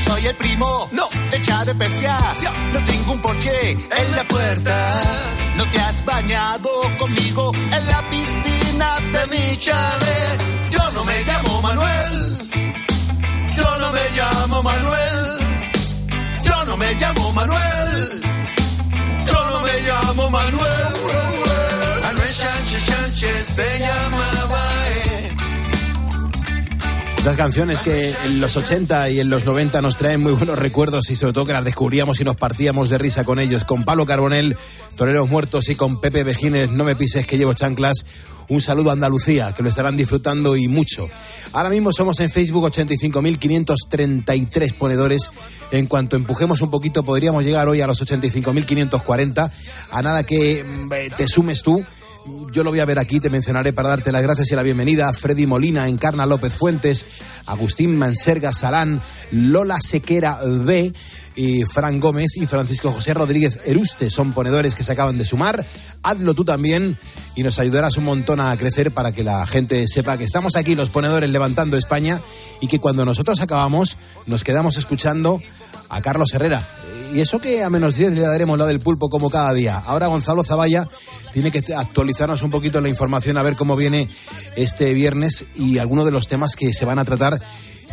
Soy el primo, no, echa de Persia. No tengo un porche en la puerta. No te has bañado conmigo en la piscina de mi chalet. Yo no me llamo Manuel. Yo no me llamo Manuel. Yo no me llamo Manuel. Esas canciones que en los 80 y en los 90 nos traen muy buenos recuerdos y sobre todo que las descubríamos y nos partíamos de risa con ellos. Con Pablo Carbonel, Toreros Muertos y con Pepe Vejines, No me pises que llevo chanclas. Un saludo a Andalucía, que lo estarán disfrutando y mucho. Ahora mismo somos en Facebook 85.533 ponedores. En cuanto empujemos un poquito, podríamos llegar hoy a los 85.540. A nada que mm, eh, te sumes tú yo lo voy a ver aquí, te mencionaré para darte las gracias y la bienvenida. Freddy Molina, Encarna López Fuentes, Agustín Manserga Salán, Lola Sequera B, y Fran Gómez y Francisco José Rodríguez Eruste son ponedores que se acaban de sumar. Hazlo tú también y nos ayudarás un montón a crecer para que la gente sepa que estamos aquí los ponedores levantando España y que cuando nosotros acabamos nos quedamos escuchando a Carlos Herrera. Y eso que a menos 10 le daremos la del pulpo como cada día. Ahora Gonzalo Zavalla tiene que actualizarnos un poquito la información a ver cómo viene este viernes y algunos de los temas que se van a tratar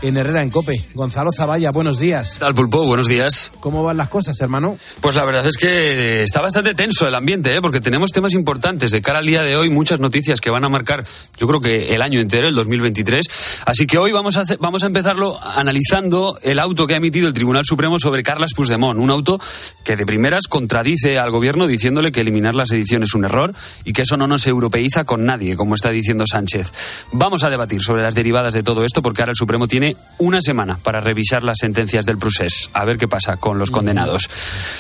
en Herrera en Cope. Gonzalo Zavalla, buenos días. Tal Pulpo, buenos días. ¿Cómo van las cosas, hermano? Pues la verdad es que está bastante tenso el ambiente, ¿eh? porque tenemos temas importantes de cara al día de hoy, muchas noticias que van a marcar, yo creo que el año entero, el 2023. Así que hoy vamos a, vamos a empezarlo analizando el auto que ha emitido el Tribunal Supremo sobre Carlas Puigdemont, un auto que de primeras contradice al gobierno diciéndole que eliminar la sedición es un error y que eso no nos europeiza con nadie, como está diciendo Sánchez. Vamos a debatir sobre las derivadas de todo esto porque ahora el Supremo tiene una semana para revisar las sentencias del procés, a ver qué pasa con los condenados.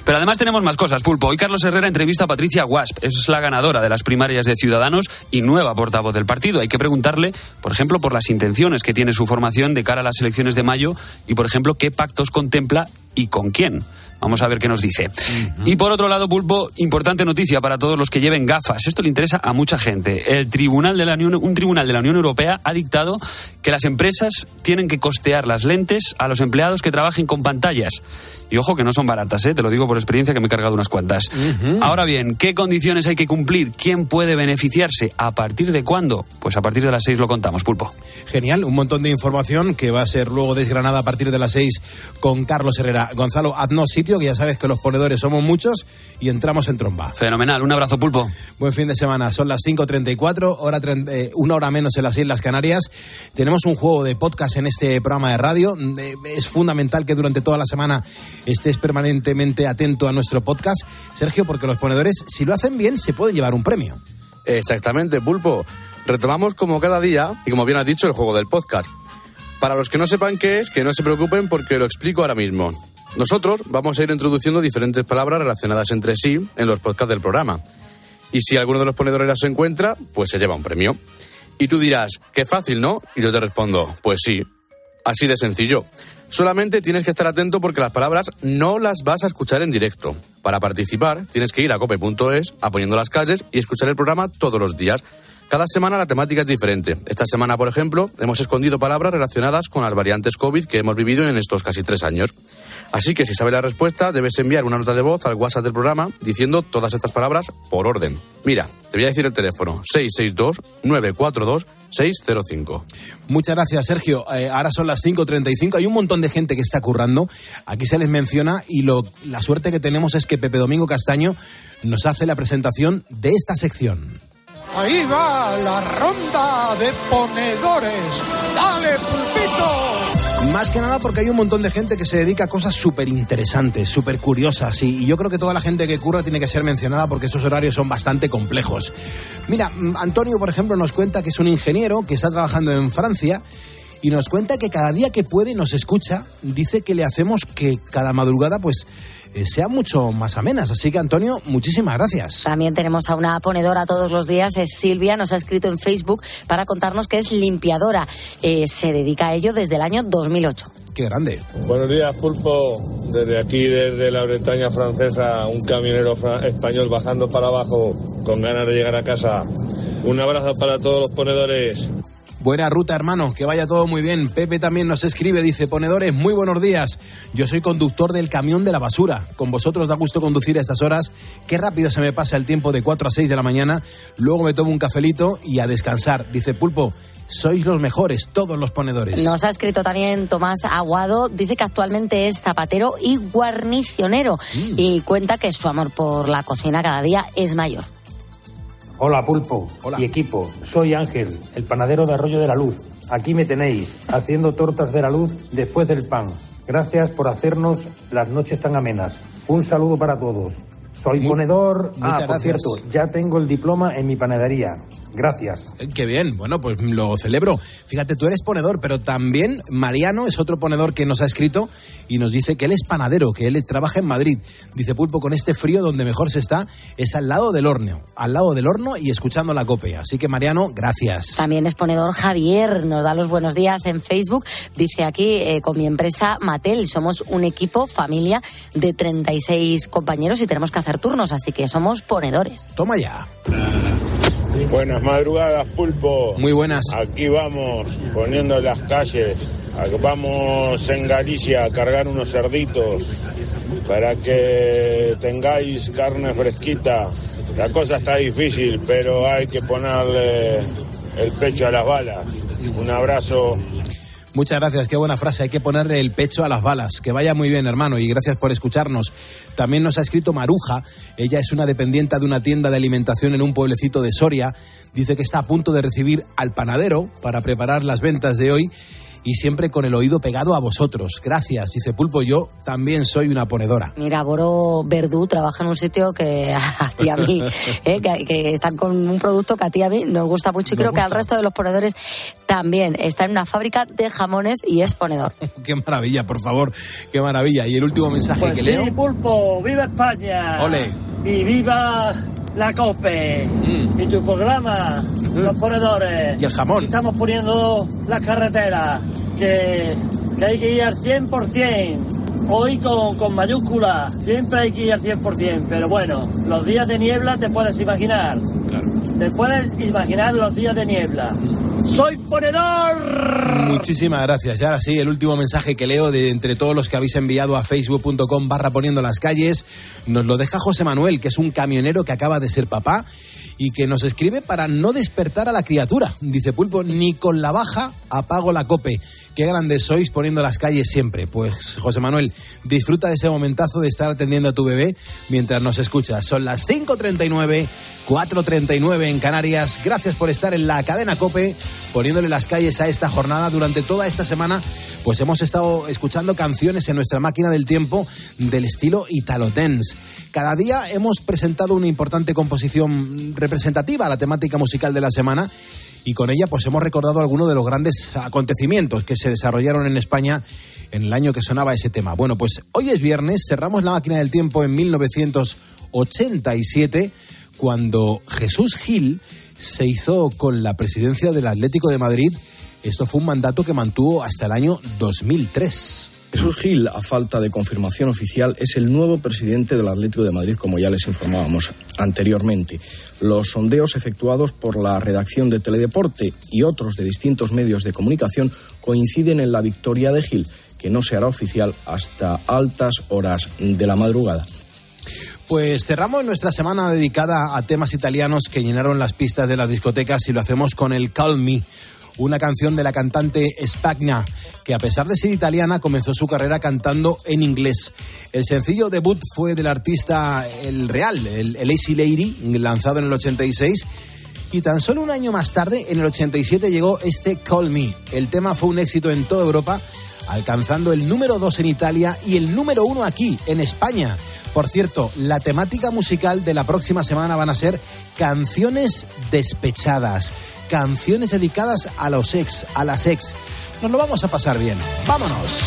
Pero además tenemos más cosas, Pulpo. Hoy Carlos Herrera entrevista a Patricia Wasp, es la ganadora de las primarias de Ciudadanos y nueva portavoz del partido. Hay que preguntarle, por ejemplo, por las intenciones que tiene su formación de cara a las elecciones de mayo y, por ejemplo, qué pactos contempla y con quién. Vamos a ver qué nos dice. Y por otro lado, Pulpo, importante noticia para todos los que lleven gafas. Esto le interesa a mucha gente. El tribunal de la Unión, un tribunal de la Unión Europea ha dictado que las empresas tienen que costear las lentes a los empleados que trabajen con pantallas. Y ojo que no son baratas, ¿eh? te lo digo por experiencia que me he cargado unas cuantas. Ahora bien, ¿qué condiciones hay que cumplir? ¿Quién puede beneficiarse? ¿A partir de cuándo? Pues a partir de las seis lo contamos, Pulpo. Genial, un montón de información que va a ser luego desgranada a partir de las seis con Carlos Herrera. Gonzalo, haznos sitio, que ya sabes que los ponedores somos muchos y entramos en tromba. Fenomenal, un abrazo, Pulpo. Buen fin de semana, son las 5.34, hora eh, una hora menos en las Islas Canarias. Tenemos un juego de podcast en este programa de radio. Eh, es fundamental que durante toda la semana estés permanentemente atento a nuestro podcast, Sergio, porque los ponedores, si lo hacen bien, se pueden llevar un premio. Exactamente, Pulpo. Retomamos como cada día, y como bien has dicho, el juego del podcast. Para los que no sepan qué es, que no se preocupen porque lo explico ahora mismo. Nosotros vamos a ir introduciendo diferentes palabras relacionadas entre sí en los podcasts del programa. Y si alguno de los ponedores las encuentra, pues se lleva un premio. Y tú dirás, qué fácil, ¿no? Y yo te respondo, pues sí, así de sencillo. Solamente tienes que estar atento porque las palabras no las vas a escuchar en directo. Para participar, tienes que ir a cope.es, apoyando las calles y escuchar el programa todos los días. Cada semana la temática es diferente. Esta semana, por ejemplo, hemos escondido palabras relacionadas con las variantes COVID que hemos vivido en estos casi tres años. Así que si sabes la respuesta, debes enviar una nota de voz al WhatsApp del programa diciendo todas estas palabras por orden. Mira, te voy a decir el teléfono 662-942-605. Muchas gracias, Sergio. Eh, ahora son las 5.35. Hay un montón de gente que está currando. Aquí se les menciona y lo, la suerte que tenemos es que Pepe Domingo Castaño nos hace la presentación de esta sección. Ahí va la ronda de ponedores. ¡Dale, pulpito! Más que nada porque hay un montón de gente que se dedica a cosas súper interesantes, súper curiosas. Y yo creo que toda la gente que curra tiene que ser mencionada porque esos horarios son bastante complejos. Mira, mm, Antonio, por ejemplo, nos cuenta que es un ingeniero que está trabajando en Francia y nos cuenta que cada día que puede nos escucha. Dice que le hacemos que cada madrugada, pues sean mucho más amenas. Así que, Antonio, muchísimas gracias. También tenemos a una ponedora todos los días, es Silvia, nos ha escrito en Facebook para contarnos que es limpiadora. Eh, se dedica a ello desde el año 2008. Qué grande. Buenos días, Pulpo. Desde aquí, desde la Bretaña francesa, un camionero español bajando para abajo con ganas de llegar a casa. Un abrazo para todos los ponedores. Buena ruta, hermano, que vaya todo muy bien. Pepe también nos escribe, dice, ponedores, muy buenos días. Yo soy conductor del camión de la basura. Con vosotros da gusto conducir a estas horas. Qué rápido se me pasa el tiempo de 4 a 6 de la mañana. Luego me tomo un cafelito y a descansar. Dice Pulpo, sois los mejores, todos los ponedores. Nos ha escrito también Tomás Aguado, dice que actualmente es zapatero y guarnicionero mm. y cuenta que su amor por la cocina cada día es mayor. Hola Pulpo y equipo, soy Ángel, el panadero de Arroyo de la Luz. Aquí me tenéis, haciendo tortas de la luz después del pan. Gracias por hacernos las noches tan amenas. Un saludo para todos. Soy ponedor. Ah, por cierto, ya tengo el diploma en mi panadería. Gracias. Eh, qué bien, bueno, pues lo celebro. Fíjate, tú eres ponedor, pero también Mariano es otro ponedor que nos ha escrito y nos dice que él es panadero, que él trabaja en Madrid. Dice Pulpo, con este frío donde mejor se está es al lado del horno, al lado del horno y escuchando la copia. Así que Mariano, gracias. También es ponedor Javier, nos da los buenos días en Facebook. Dice aquí, eh, con mi empresa Matel, somos un equipo, familia de 36 compañeros y tenemos que hacer turnos, así que somos ponedores. Toma ya. Buenas madrugadas, Pulpo. Muy buenas. Aquí vamos, poniendo las calles. Vamos en Galicia a cargar unos cerditos para que tengáis carne fresquita. La cosa está difícil, pero hay que ponerle el pecho a las balas. Un abrazo. Muchas gracias, qué buena frase. Hay que ponerle el pecho a las balas. Que vaya muy bien, hermano, y gracias por escucharnos. También nos ha escrito Maruja. Ella es una dependiente de una tienda de alimentación en un pueblecito de Soria. Dice que está a punto de recibir al panadero para preparar las ventas de hoy y siempre con el oído pegado a vosotros. Gracias, dice Pulpo, yo también soy una ponedora. Mira, Boro Verdú trabaja en un sitio que [laughs] a ti a mí, eh, que, están con un producto que a ti a mí nos gusta mucho y creo que al resto de los ponedores también. Está en una fábrica de jamones y es ponedor. [laughs] qué maravilla, por favor, qué maravilla. Y el último mensaje pues que sí, leo. Pulpo, viva España. Ole. Y viva la COPE mm. y tu programa, los ponedores. Y el jamón. Estamos poniendo las carreteras que, hay que ir al 100%. Hoy con, con mayúscula, siempre hay que ir al 100%, pero bueno, los días de niebla te puedes imaginar. Te puedes imaginar los días de niebla. Soy ponedor. Muchísimas gracias. Y ahora sí, el último mensaje que leo de entre todos los que habéis enviado a facebook.com barra poniendo las calles, nos lo deja José Manuel, que es un camionero que acaba de ser papá y que nos escribe para no despertar a la criatura. Dice Pulpo, ni con la baja apago la cope. Qué grandes sois poniendo las calles siempre. Pues José Manuel, disfruta de ese momentazo de estar atendiendo a tu bebé mientras nos escuchas. Son las 5.39, 4.39 en Canarias. Gracias por estar en la cadena Cope, poniéndole las calles a esta jornada. Durante toda esta semana, pues hemos estado escuchando canciones en nuestra máquina del tiempo del estilo Italo Dance. Cada día hemos presentado una importante composición representativa a la temática musical de la semana y con ella pues hemos recordado algunos de los grandes acontecimientos que se desarrollaron en España en el año que sonaba ese tema. Bueno, pues hoy es viernes, cerramos la máquina del tiempo en 1987 cuando Jesús Gil se hizo con la presidencia del Atlético de Madrid. Esto fue un mandato que mantuvo hasta el año 2003. Jesús Gil, a falta de confirmación oficial, es el nuevo presidente del Atlético de Madrid, como ya les informábamos anteriormente. Los sondeos efectuados por la redacción de Teledeporte y otros de distintos medios de comunicación coinciden en la victoria de Gil, que no se hará oficial hasta altas horas de la madrugada. Pues cerramos nuestra semana dedicada a temas italianos que llenaron las pistas de las discotecas y lo hacemos con el Call Me una canción de la cantante Spagna, que a pesar de ser italiana comenzó su carrera cantando en inglés. El sencillo debut fue del artista El Real, el, el Easy Lady, lanzado en el 86. Y tan solo un año más tarde, en el 87, llegó este Call Me. El tema fue un éxito en toda Europa, alcanzando el número 2 en Italia y el número 1 aquí, en España. Por cierto, la temática musical de la próxima semana van a ser canciones despechadas canciones dedicadas a los ex, a las ex. Nos lo vamos a pasar bien. ¡Vámonos!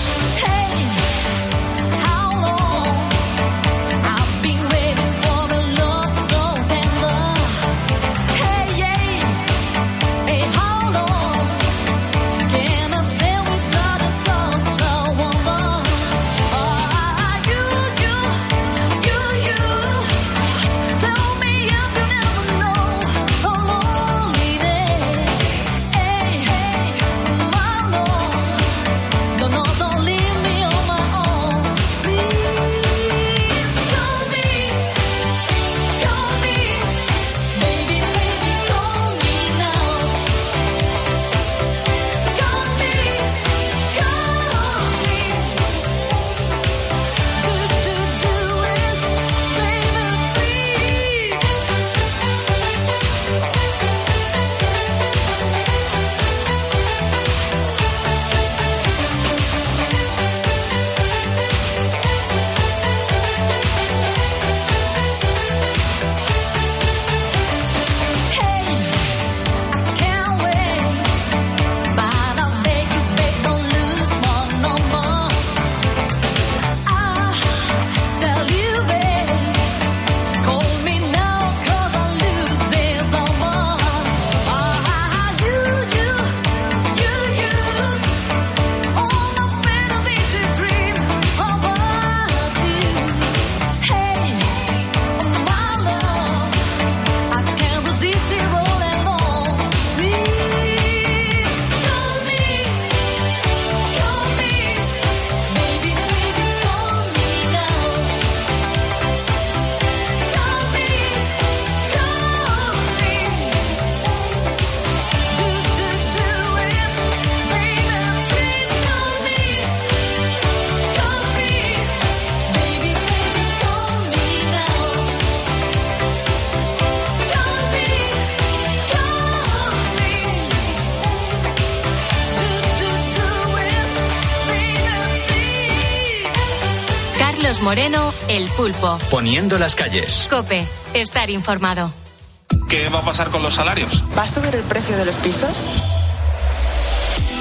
Moreno, El Pulpo. Poniendo las calles. Cope, estar informado. ¿Qué va a pasar con los salarios? ¿Va a subir el precio de los pisos?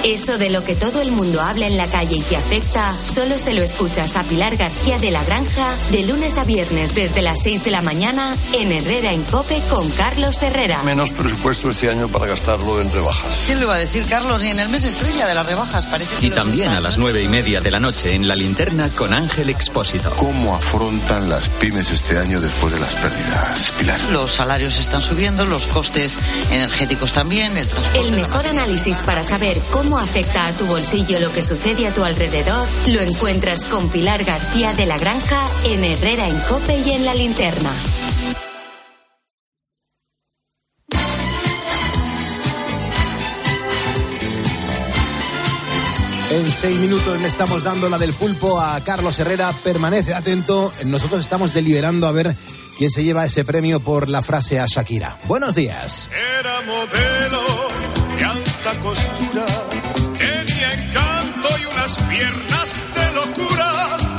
Eso de lo que todo el mundo habla en la calle y te afecta, solo se lo escuchas a Pilar García de la Granja de lunes a viernes desde las 6 de la mañana en Herrera en Cope con Carlos Herrera. Menos presupuesto este año para gastarlo en rebajas. ¿Quién le va a decir, Carlos? Y en el mes estrella de las rebajas parece que Y también a las nueve y media de la noche en la linterna con Ángel Expósito. ¿Cómo afrontan las pymes este año después de las pérdidas, Pilar? Los salarios están subiendo, los costes energéticos también, el transporte. El mejor análisis para saber cómo afecta a tu bolsillo lo que sucede a tu alrededor lo encuentras con Pilar García de la Granja en Herrera en Cope y en la linterna. En seis minutos le estamos dando la del pulpo a Carlos Herrera. Permanece atento. Nosotros estamos deliberando a ver quién se lleva ese premio por la frase a Shakira. Buenos días. Era modelo de alta costura, piernas de locura,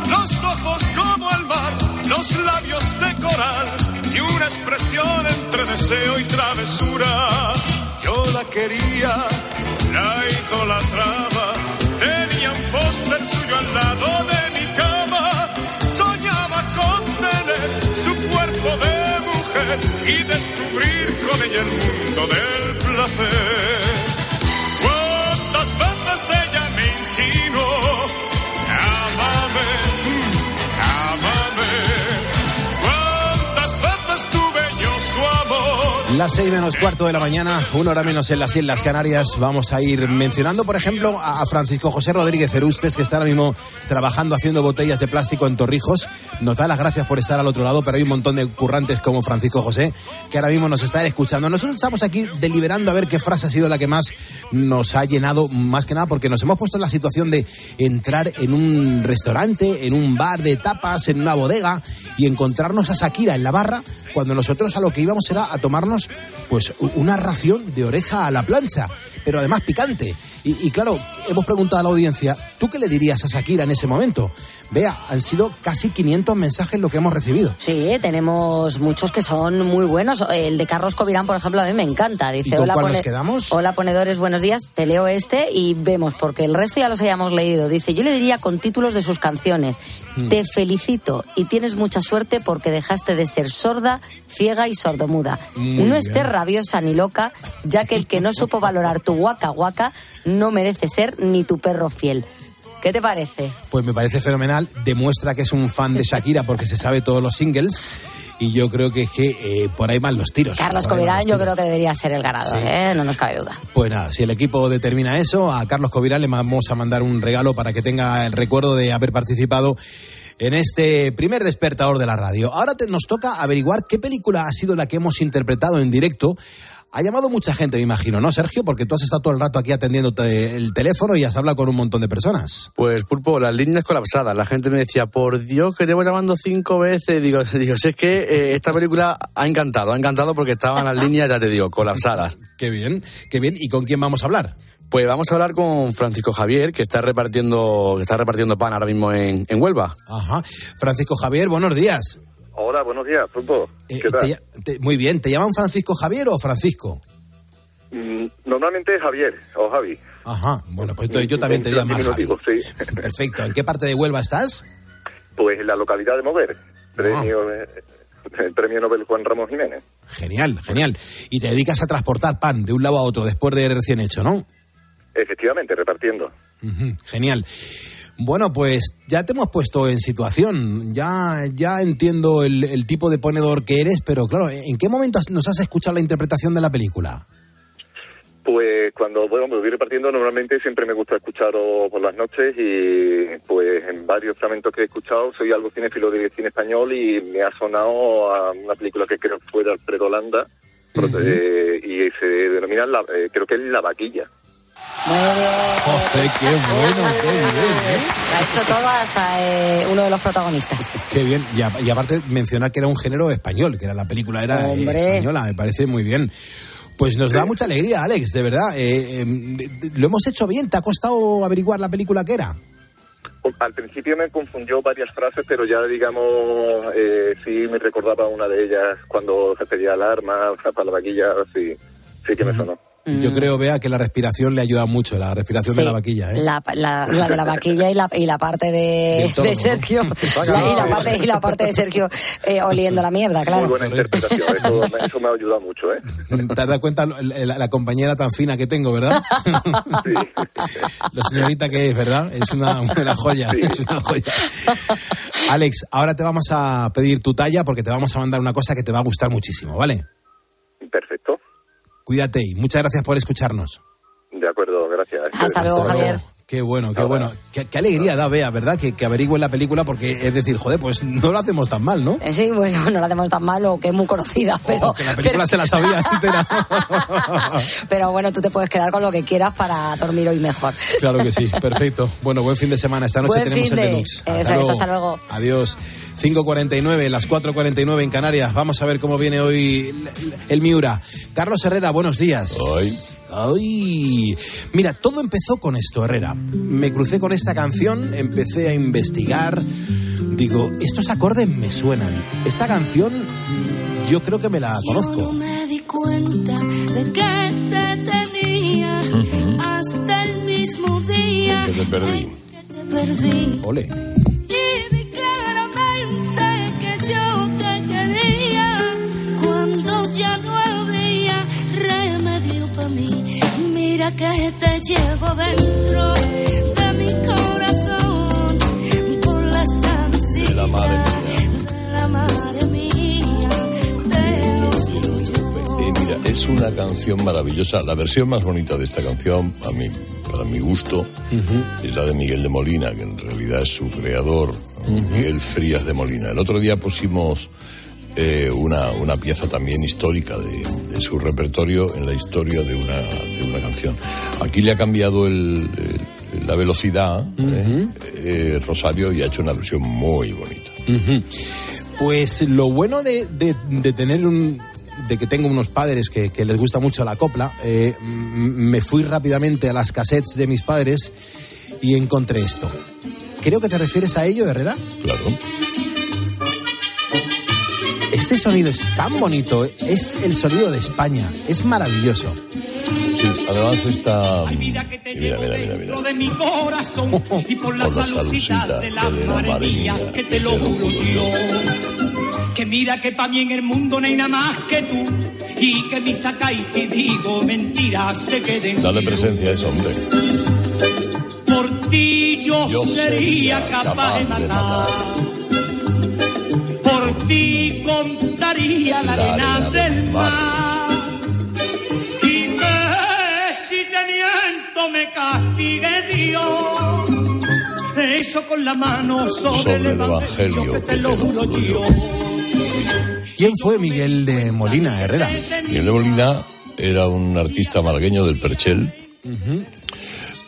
los ojos como el mar, los labios de coral y una expresión entre deseo y travesura. Yo la quería, la idolatraba, tenía un póster suyo al lado de mi cama, soñaba con tener su cuerpo de mujer y descubrir con ella el mundo del placer. Las seis menos cuarto de la mañana, una hora menos en las Islas Canarias. Vamos a ir mencionando, por ejemplo, a Francisco José Rodríguez Cerustes, que está ahora mismo trabajando haciendo botellas de plástico en Torrijos. Nos da las gracias por estar al otro lado, pero hay un montón de currantes como Francisco José que ahora mismo nos están escuchando. Nosotros estamos aquí deliberando a ver qué frase ha sido la que más nos ha llenado, más que nada porque nos hemos puesto en la situación de entrar en un restaurante, en un bar de tapas, en una bodega y encontrarnos a Shakira en la barra cuando nosotros a lo que íbamos era a tomarnos pues una ración de oreja a la plancha, pero además picante. Y, y claro, hemos preguntado a la audiencia, ¿tú qué le dirías a Shakira en ese momento? Vea, han sido casi 500 mensajes lo que hemos recibido. Sí, tenemos muchos que son muy buenos. El de Carlos Covirán, por ejemplo, a mí me encanta. Dice, ¿Y con hola, cuál nos pone- quedamos? hola ponedores, buenos días. Te leo este y vemos, porque el resto ya los hayamos leído. Dice, yo le diría con títulos de sus canciones. Hmm. Te felicito y tienes mucha suerte porque dejaste de ser sorda, ciega y sordomuda. Muy no bien. estés rabiosa ni loca, ya que el que no supo valorar tu guaca guaca no merece ser ni tu perro fiel. ¿Qué te parece? Pues me parece fenomenal, demuestra que es un fan de Shakira porque se sabe todos los singles y yo creo que es que eh, por ahí van los tiros. Carlos Covirán yo creo que debería ser el ganador, Sí. ¿eh? no nos cabe duda. Pues nada, si el equipo determina eso, a Carlos Covirán le vamos a mandar un regalo para que tenga el recuerdo de haber participado en este primer despertador de la radio. Ahora te- nos toca averiguar qué película ha sido la que hemos interpretado en directo. Ha llamado mucha gente, me imagino, ¿no, Sergio? Porque tú has estado todo el rato aquí atendiéndote el teléfono y has hablado con un montón de personas. Pues Pulpo, las líneas colapsadas. La gente me decía, por Dios, que te voy llamando cinco veces. Digo, [laughs] digo si es que eh, esta película ha encantado, ha encantado porque estaban las líneas, ya te digo, colapsadas. [laughs] Qué bien, qué bien. ¿Y con quién vamos a hablar? Pues vamos a hablar con Francisco Javier, que está repartiendo, que está repartiendo pan ahora mismo en, en Huelva. Ajá. Francisco Javier, buenos días. Hola, buenos días, Pulpo. Eh, ¿Qué tal? te ll- te- muy bien, ¿te llaman Francisco Javier o Francisco? Mm, Normalmente Javier o Javi. Ajá, bueno, pues entonces yo también te voy a llamar Javi. Diminutivo, sí. [laughs] Perfecto. ¿En qué parte de Huelva estás? Pues en la localidad de Mover, premio, Ah. eh, el premio Nobel Juan Ramón Jiménez. Genial, genial. Y te dedicas a transportar pan de un lado a otro después de recién hecho, ¿no? Efectivamente, repartiendo. Genial. Bueno, pues ya te hemos puesto en situación. Ya, ya entiendo el, el tipo de ponedor que eres, pero claro, ¿en qué momento nos has escuchado la interpretación de la película? Pues cuando bueno, me voy repartiendo, normalmente siempre me gusta escucharos por las noches y pues en varios fragmentos que he escuchado soy algo cinéfilo de cine español y me ha sonado a una película que creo que fue de Alfredo Landa eh, y se denomina, la- eh, creo que es La Vaquilla. Joder, qué bueno, qué bien, ¿eh? Ha hecho todo hasta eh, uno de los protagonistas. Qué bien. Y, a- y aparte mencionar que era un género español, que era la película era eh, española, me parece muy bien. Pues nos da mucha alegría, Alex, de verdad. Eh, eh, lo hemos hecho bien. ¿Te ha costado averiguar la película que era? Al principio me confundió varias frases, pero ya digamos, eh, sí me recordaba una de ellas cuando se pedía alarma, o sea, para la vaquilla, sí, sí que me sonó. Yo Mm. creo, Bea, que la respiración le ayuda mucho, la respiración de Sí, la vaquilla. ¿eh? La, la- la de la vaquilla y la, y la parte de. Sergio. [laughs] La- y, la parte, y la parte de Sergio eh, oliendo la mierda, Muy claro. buena interpretación, eso, me- eso me ha ayudado mucho, ¿eh? ¿Te has dado cuenta la, la- la compañera tan fina que tengo, verdad? [laughs] Lo señorita que es, ¿verdad? Es una, una joya, es una joya. Alex, ahora te vamos a pedir tu talla porque te vamos a mandar una cosa que te va a gustar muchísimo, ¿vale? Perfecto. Cuídate y muchas gracias por escucharnos. De acuerdo, gracias. Hasta luego, Javier. Qué bueno, qué bueno. Qué, qué alegría da, Bea, ¿verdad? Que, que averigüen la película porque es decir, joder, pues no lo hacemos tan mal, ¿no? Eh, Sí, bueno, no la hacemos tan mal o que es muy conocida, pero, Que la película se la sabía [laughs] entera. pero bueno, tú te puedes quedar con lo que quieras para dormir hoy mejor. Claro que sí, [laughs] perfecto. Bueno, buen fin de semana. Esta noche Buen tenemos fin el de- deluxe. Eso es, hasta luego. Adiós. 5.49, las 4.49 en Canarias. Vamos a ver cómo viene hoy el, Miura. Carlos Herrera, buenos días. Hoy. Ay, mira, todo empezó con esto, Herrera. Me crucé con esta canción, empecé a investigar. Digo, estos acordes me suenan. Esta canción, yo creo que me la Yo no conozco. me di cuenta de que te tenía hasta el mismo día Que te perdí. que te perdí. Ole. Mira que te llevo dentro de mi corazón por la madre mía. de la madre mía. Te lo Eh, mira, es una canción maravillosa. La versión más bonita de esta canción, a mí, para mi gusto, es la de Miguel de Molina, que en realidad es su creador, Miguel Frías de Molina. El otro día pusimos eh, una, una pieza también histórica de, de su repertorio en la historia de una, de una canción. Aquí le ha cambiado el- el- la velocidad, eh, eh, Rosario, y ha hecho una versión muy bonita. Ujú. Pues lo bueno de, de- de tener un de que tengo unos padres que, que les gusta mucho la copla, eh, me fui rápidamente a las cassettes de mis padres y encontré esto. Creo que te refieres a ello, Herrera. Claro. Este sonido es tan bonito, es el sonido de España, es maravilloso. Sí, además está... Mira, mira, mira, mira. dentro de mi corazón [laughs] y por la salucita de la de la madre madre mía, mía, que te lo juro yo. Que mira que pa' mí en el mundo no hay nada más que tú y que mi saca y si digo mentiras se queden Dale presencia a ese hombre. Por ti yo, Yo sería sería capaz, capaz de de matar. Por ti contaría la, arena del mar. Y que si te miento me castigue Dios. Eso con la mano sobre, Sobre el el evangelio, evangelio que te lo juro yo. ¿Quién fue Miguel de Molina, Herrera? Miguel de Molina era un artista malagueño del Perchel.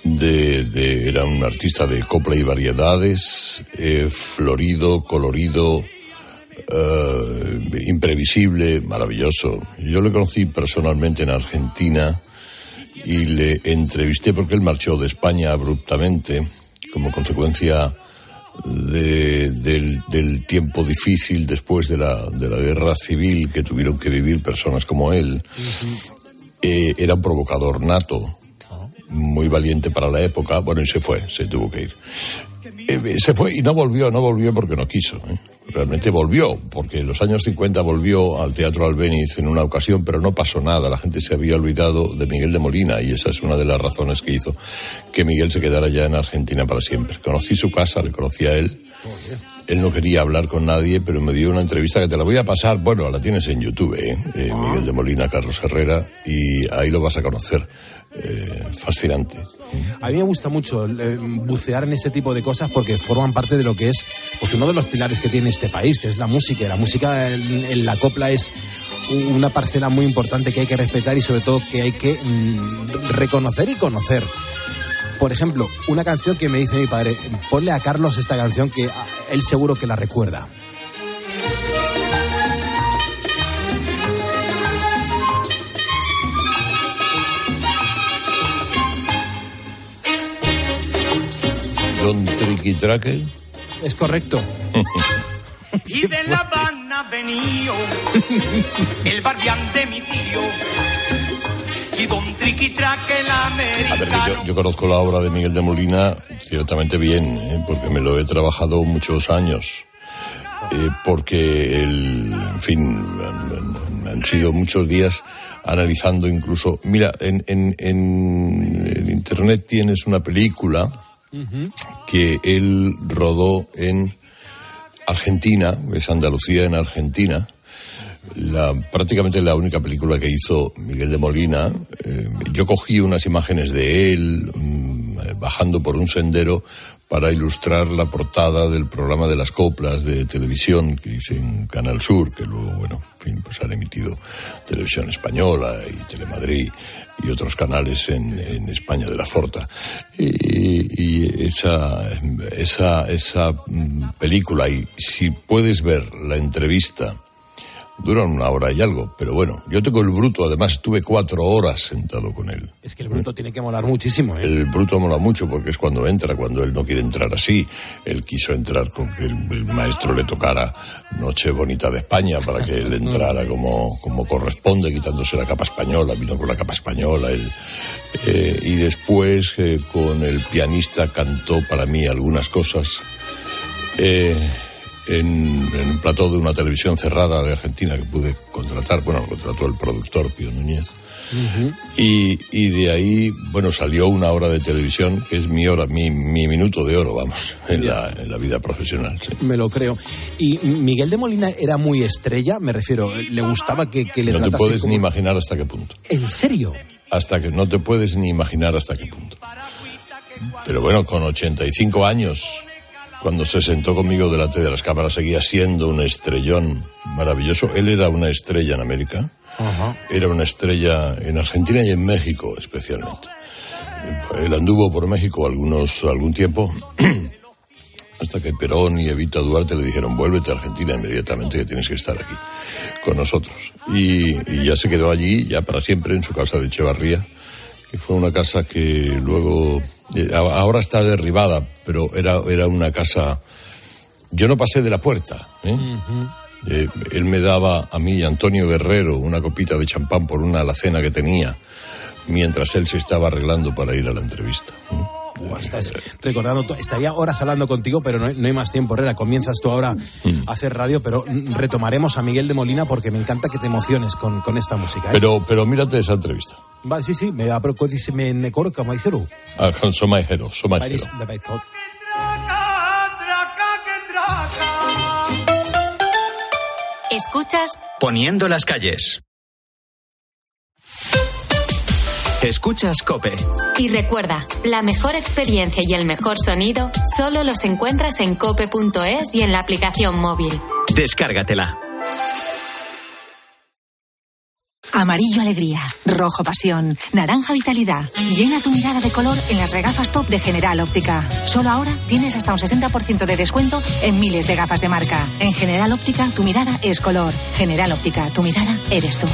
De, de- era un artista de copla y variedades, eh, florido, colorido, eh, imprevisible, maravilloso. Yo le conocí personalmente en Argentina y le entrevisté porque él marchó de España abruptamente como consecuencia de- del, del tiempo difícil después de la, de la guerra civil que tuvieron que vivir personas como él. Eh, era un provocador nato, muy valiente para la época. Bueno, y se fue, se tuvo que ir. Eh, se fue y no volvió, no volvió porque no quiso. ¿eh? Realmente volvió, porque en los años 50 volvió al Teatro Albéniz en una ocasión, pero no pasó nada. La gente se había olvidado de Miguel de Molina y esa es una de las razones que hizo que Miguel se quedara ya en Argentina para siempre. Conocí su casa, le conocí a él. Él no quería hablar con nadie, pero me dio una entrevista que te la voy a pasar. Bueno, la tienes en YouTube, ¿eh? Eh, Miguel de Molina, Carlos Herrera, y ahí lo vas a conocer. Eh, fascinante. A mí me gusta mucho bucear en este tipo de cosas porque forman parte de lo que es pues, uno de los pilares que tiene este país, que es la música. La música en, en la copla es una parcela muy importante que hay que respetar y sobre todo que hay que mm, reconocer y conocer. Por ejemplo, una canción que me dice mi padre, ponle a Carlos esta canción que él seguro que la recuerda. Don Triqui Traque. Es correcto. Y de La Habana venido el guardián de mi tío. Y don triqui-traque el A ver, yo, yo conozco la obra de Miguel de Molina ciertamente bien, ¿eh? porque me lo he trabajado muchos años. Eh, porque, el, en fin, han, han sido muchos días analizando incluso... Mira, en, en, en, en Internet tienes una película que él rodó en Argentina, es Andalucía en Argentina, la, prácticamente la única película que hizo Miguel de Molina. Eh, yo cogí unas imágenes de él mm, bajando por un sendero para ilustrar la portada del programa de las coplas de televisión que hice en Canal Sur, que luego, bueno, en fin, pues han emitido Televisión Española y Telemadrid y otros canales en, en España de la Forta. Y, y esa, esa, esa mm, película, y si puedes ver la entrevista, duran una hora y algo, pero bueno, yo tengo el bruto, además estuve cuatro horas sentado con él. Es que el bruto tiene que molar muchísimo, ¿eh? El bruto mola mucho porque es cuando entra, cuando él no quiere entrar así. Él quiso entrar con que el, el maestro le tocara Noche Bonita de España para que él entrara como, como corresponde, quitándose la capa española, vino con la capa española. él, eh, y después eh, con el pianista cantó para mí algunas cosas. Eh, en, en un plató de una televisión cerrada de Argentina que pude contratar, bueno, lo contrató el productor Pío Núñez. Y, y de ahí, bueno, salió una hora de televisión, que es mi hora, mi, mi minuto de oro, vamos, [laughs] en, la, en la vida profesional. sí. Me lo creo. Y Miguel de Molina era muy estrella, me refiero, le gustaba que, que le No te puedes como- ni imaginar hasta qué punto. ¿En serio? Hasta que no te puedes ni imaginar hasta qué punto. Pero bueno, con 85 años, cuando se sentó conmigo delante de las cámaras, seguía siendo un estrellón maravilloso. Él era una estrella en América, era una estrella en Argentina y en México especialmente. Él anduvo por México algunos, algún tiempo, [clears throat] hasta que Perón y Evita Duarte le dijeron, vuélvete a Argentina inmediatamente que tienes que estar aquí con nosotros. Y, y ya se quedó allí, ya para siempre, en su casa de Echevarría, que fue una casa que luego, eh, ahora está derribada, pero era, era una casa, yo no pasé de la puerta, ¿eh? Eh, él me daba a mí Antonio Guerrero una copita de champán por una alacena que tenía, mientras él se estaba arreglando para ir a la entrevista. Buah, estás recordando, estaría horas hablando contigo, pero no hay, no hay más tiempo, Herrera. Comienzas tú ahora Mm. a hacer radio, pero retomaremos a Miguel de Molina porque me encanta que te emociones con, con esta música. ¿eh? Pero, pero mírate esa entrevista. Va, sí, sí, me dice me ne coro como dijeron. Ah. Escuchas Poniendo las calles. Escuchas Cope. y recuerda, la mejor experiencia y el mejor sonido solo los encuentras en cope.es y en la aplicación móvil. Descárgatela. Amarillo alegría, rojo pasión, naranja vitalidad. Llena tu mirada de color en las regafas top de General Óptica. Solo ahora tienes hasta un 60% de descuento en miles de gafas de marca. En General Óptica tu mirada es color. General Óptica, tu mirada eres tú.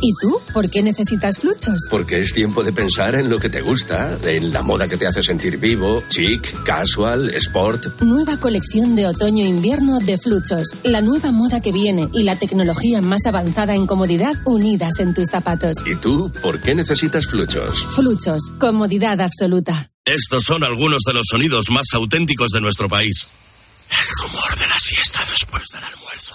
¿Y tú? ¿Por qué necesitas fluchos? Porque es tiempo de pensar en lo que te gusta, en la moda que te hace sentir vivo, chic, casual, sport. Nueva colección de otoño-invierno de Fluchos. La nueva moda que viene y la tecnología más avanzada en comodidad unidas en tus zapatos. ¿Y tú por qué necesitas fluchos? Fluchos. Comodidad absoluta. Estos son algunos de los sonidos más auténticos de nuestro país. El rumor de la siesta después del almuerzo.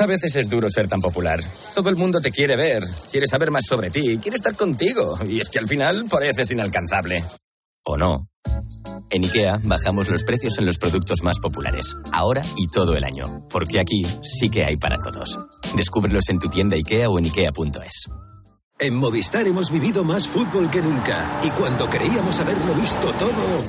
A veces es duro ser tan popular. Todo el mundo te quiere ver, quiere saber más sobre ti, quiere estar contigo. Y es que al final pareces inalcanzable. ¿O no? En IKEA bajamos los precios en los productos más populares, ahora y todo el año. Porque aquí sí que hay para todos. Descúbrelos en tu tienda IKEA o en IKEA.es. En Movistar hemos vivido más fútbol que nunca. Y cuando creíamos haberlo visto todo,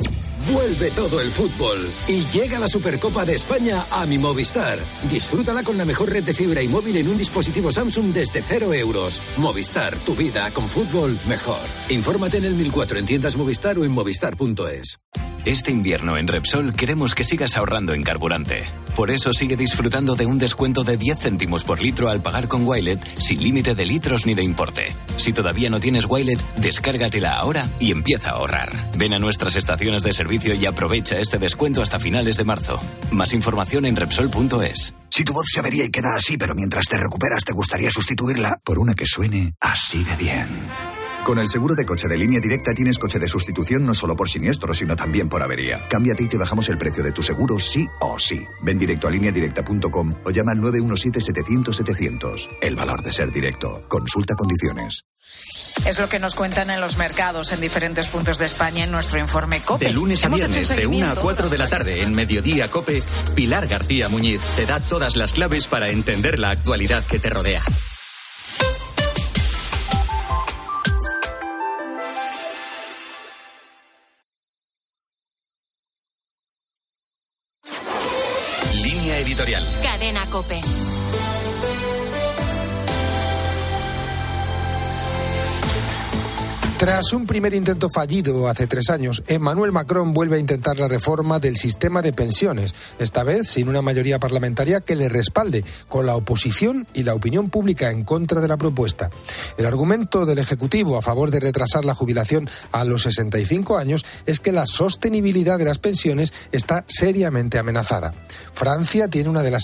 vuelve todo el fútbol. Y llega la Supercopa de España a mi Movistar. Disfrútala con la mejor red de fibra y móvil en un dispositivo Samsung desde cero euros. Movistar, tu vida con fútbol mejor. Infórmate en el 1004 en tiendas Movistar o en movistar.es. Este invierno en Repsol queremos que sigas ahorrando en carburante. Por eso sigue disfrutando de un descuento de 10 céntimos por litro al pagar con Wilet sin límite de litros ni de importe. Si todavía no tienes Wilet, descárgatela ahora y empieza a ahorrar. Ven a nuestras estaciones de servicio y aprovecha este descuento hasta finales de marzo. Más información en Repsol.es. Si tu voz se avería y queda así, pero mientras te recuperas te gustaría sustituirla por una que suene así de bien. Con el seguro de coche de línea directa tienes coche de sustitución no solo por siniestro, sino también por avería. Cámbiate y te bajamos el precio de tu seguro sí o sí. Ven directo a lineadirecta.com o llama al 917-700-700. El valor de ser directo. Consulta condiciones. Es lo que nos cuentan en los mercados en diferentes puntos de España en nuestro informe COPE. De lunes a viernes, de 1 a seguimiento 4 de la tarde, en Mediodía Cope, Pilar García Muñiz te da todas las claves para entender la actualidad que te rodea. Un primer intento fallido hace tres años, Emmanuel Macron vuelve a intentar la reforma del sistema de pensiones, esta vez sin una mayoría parlamentaria que le respalde, con la oposición y la opinión pública en contra de la propuesta. El argumento del Ejecutivo a favor de retrasar la jubilación a los 65 años es que la sostenibilidad de las pensiones está seriamente amenazada. Francia tiene una de las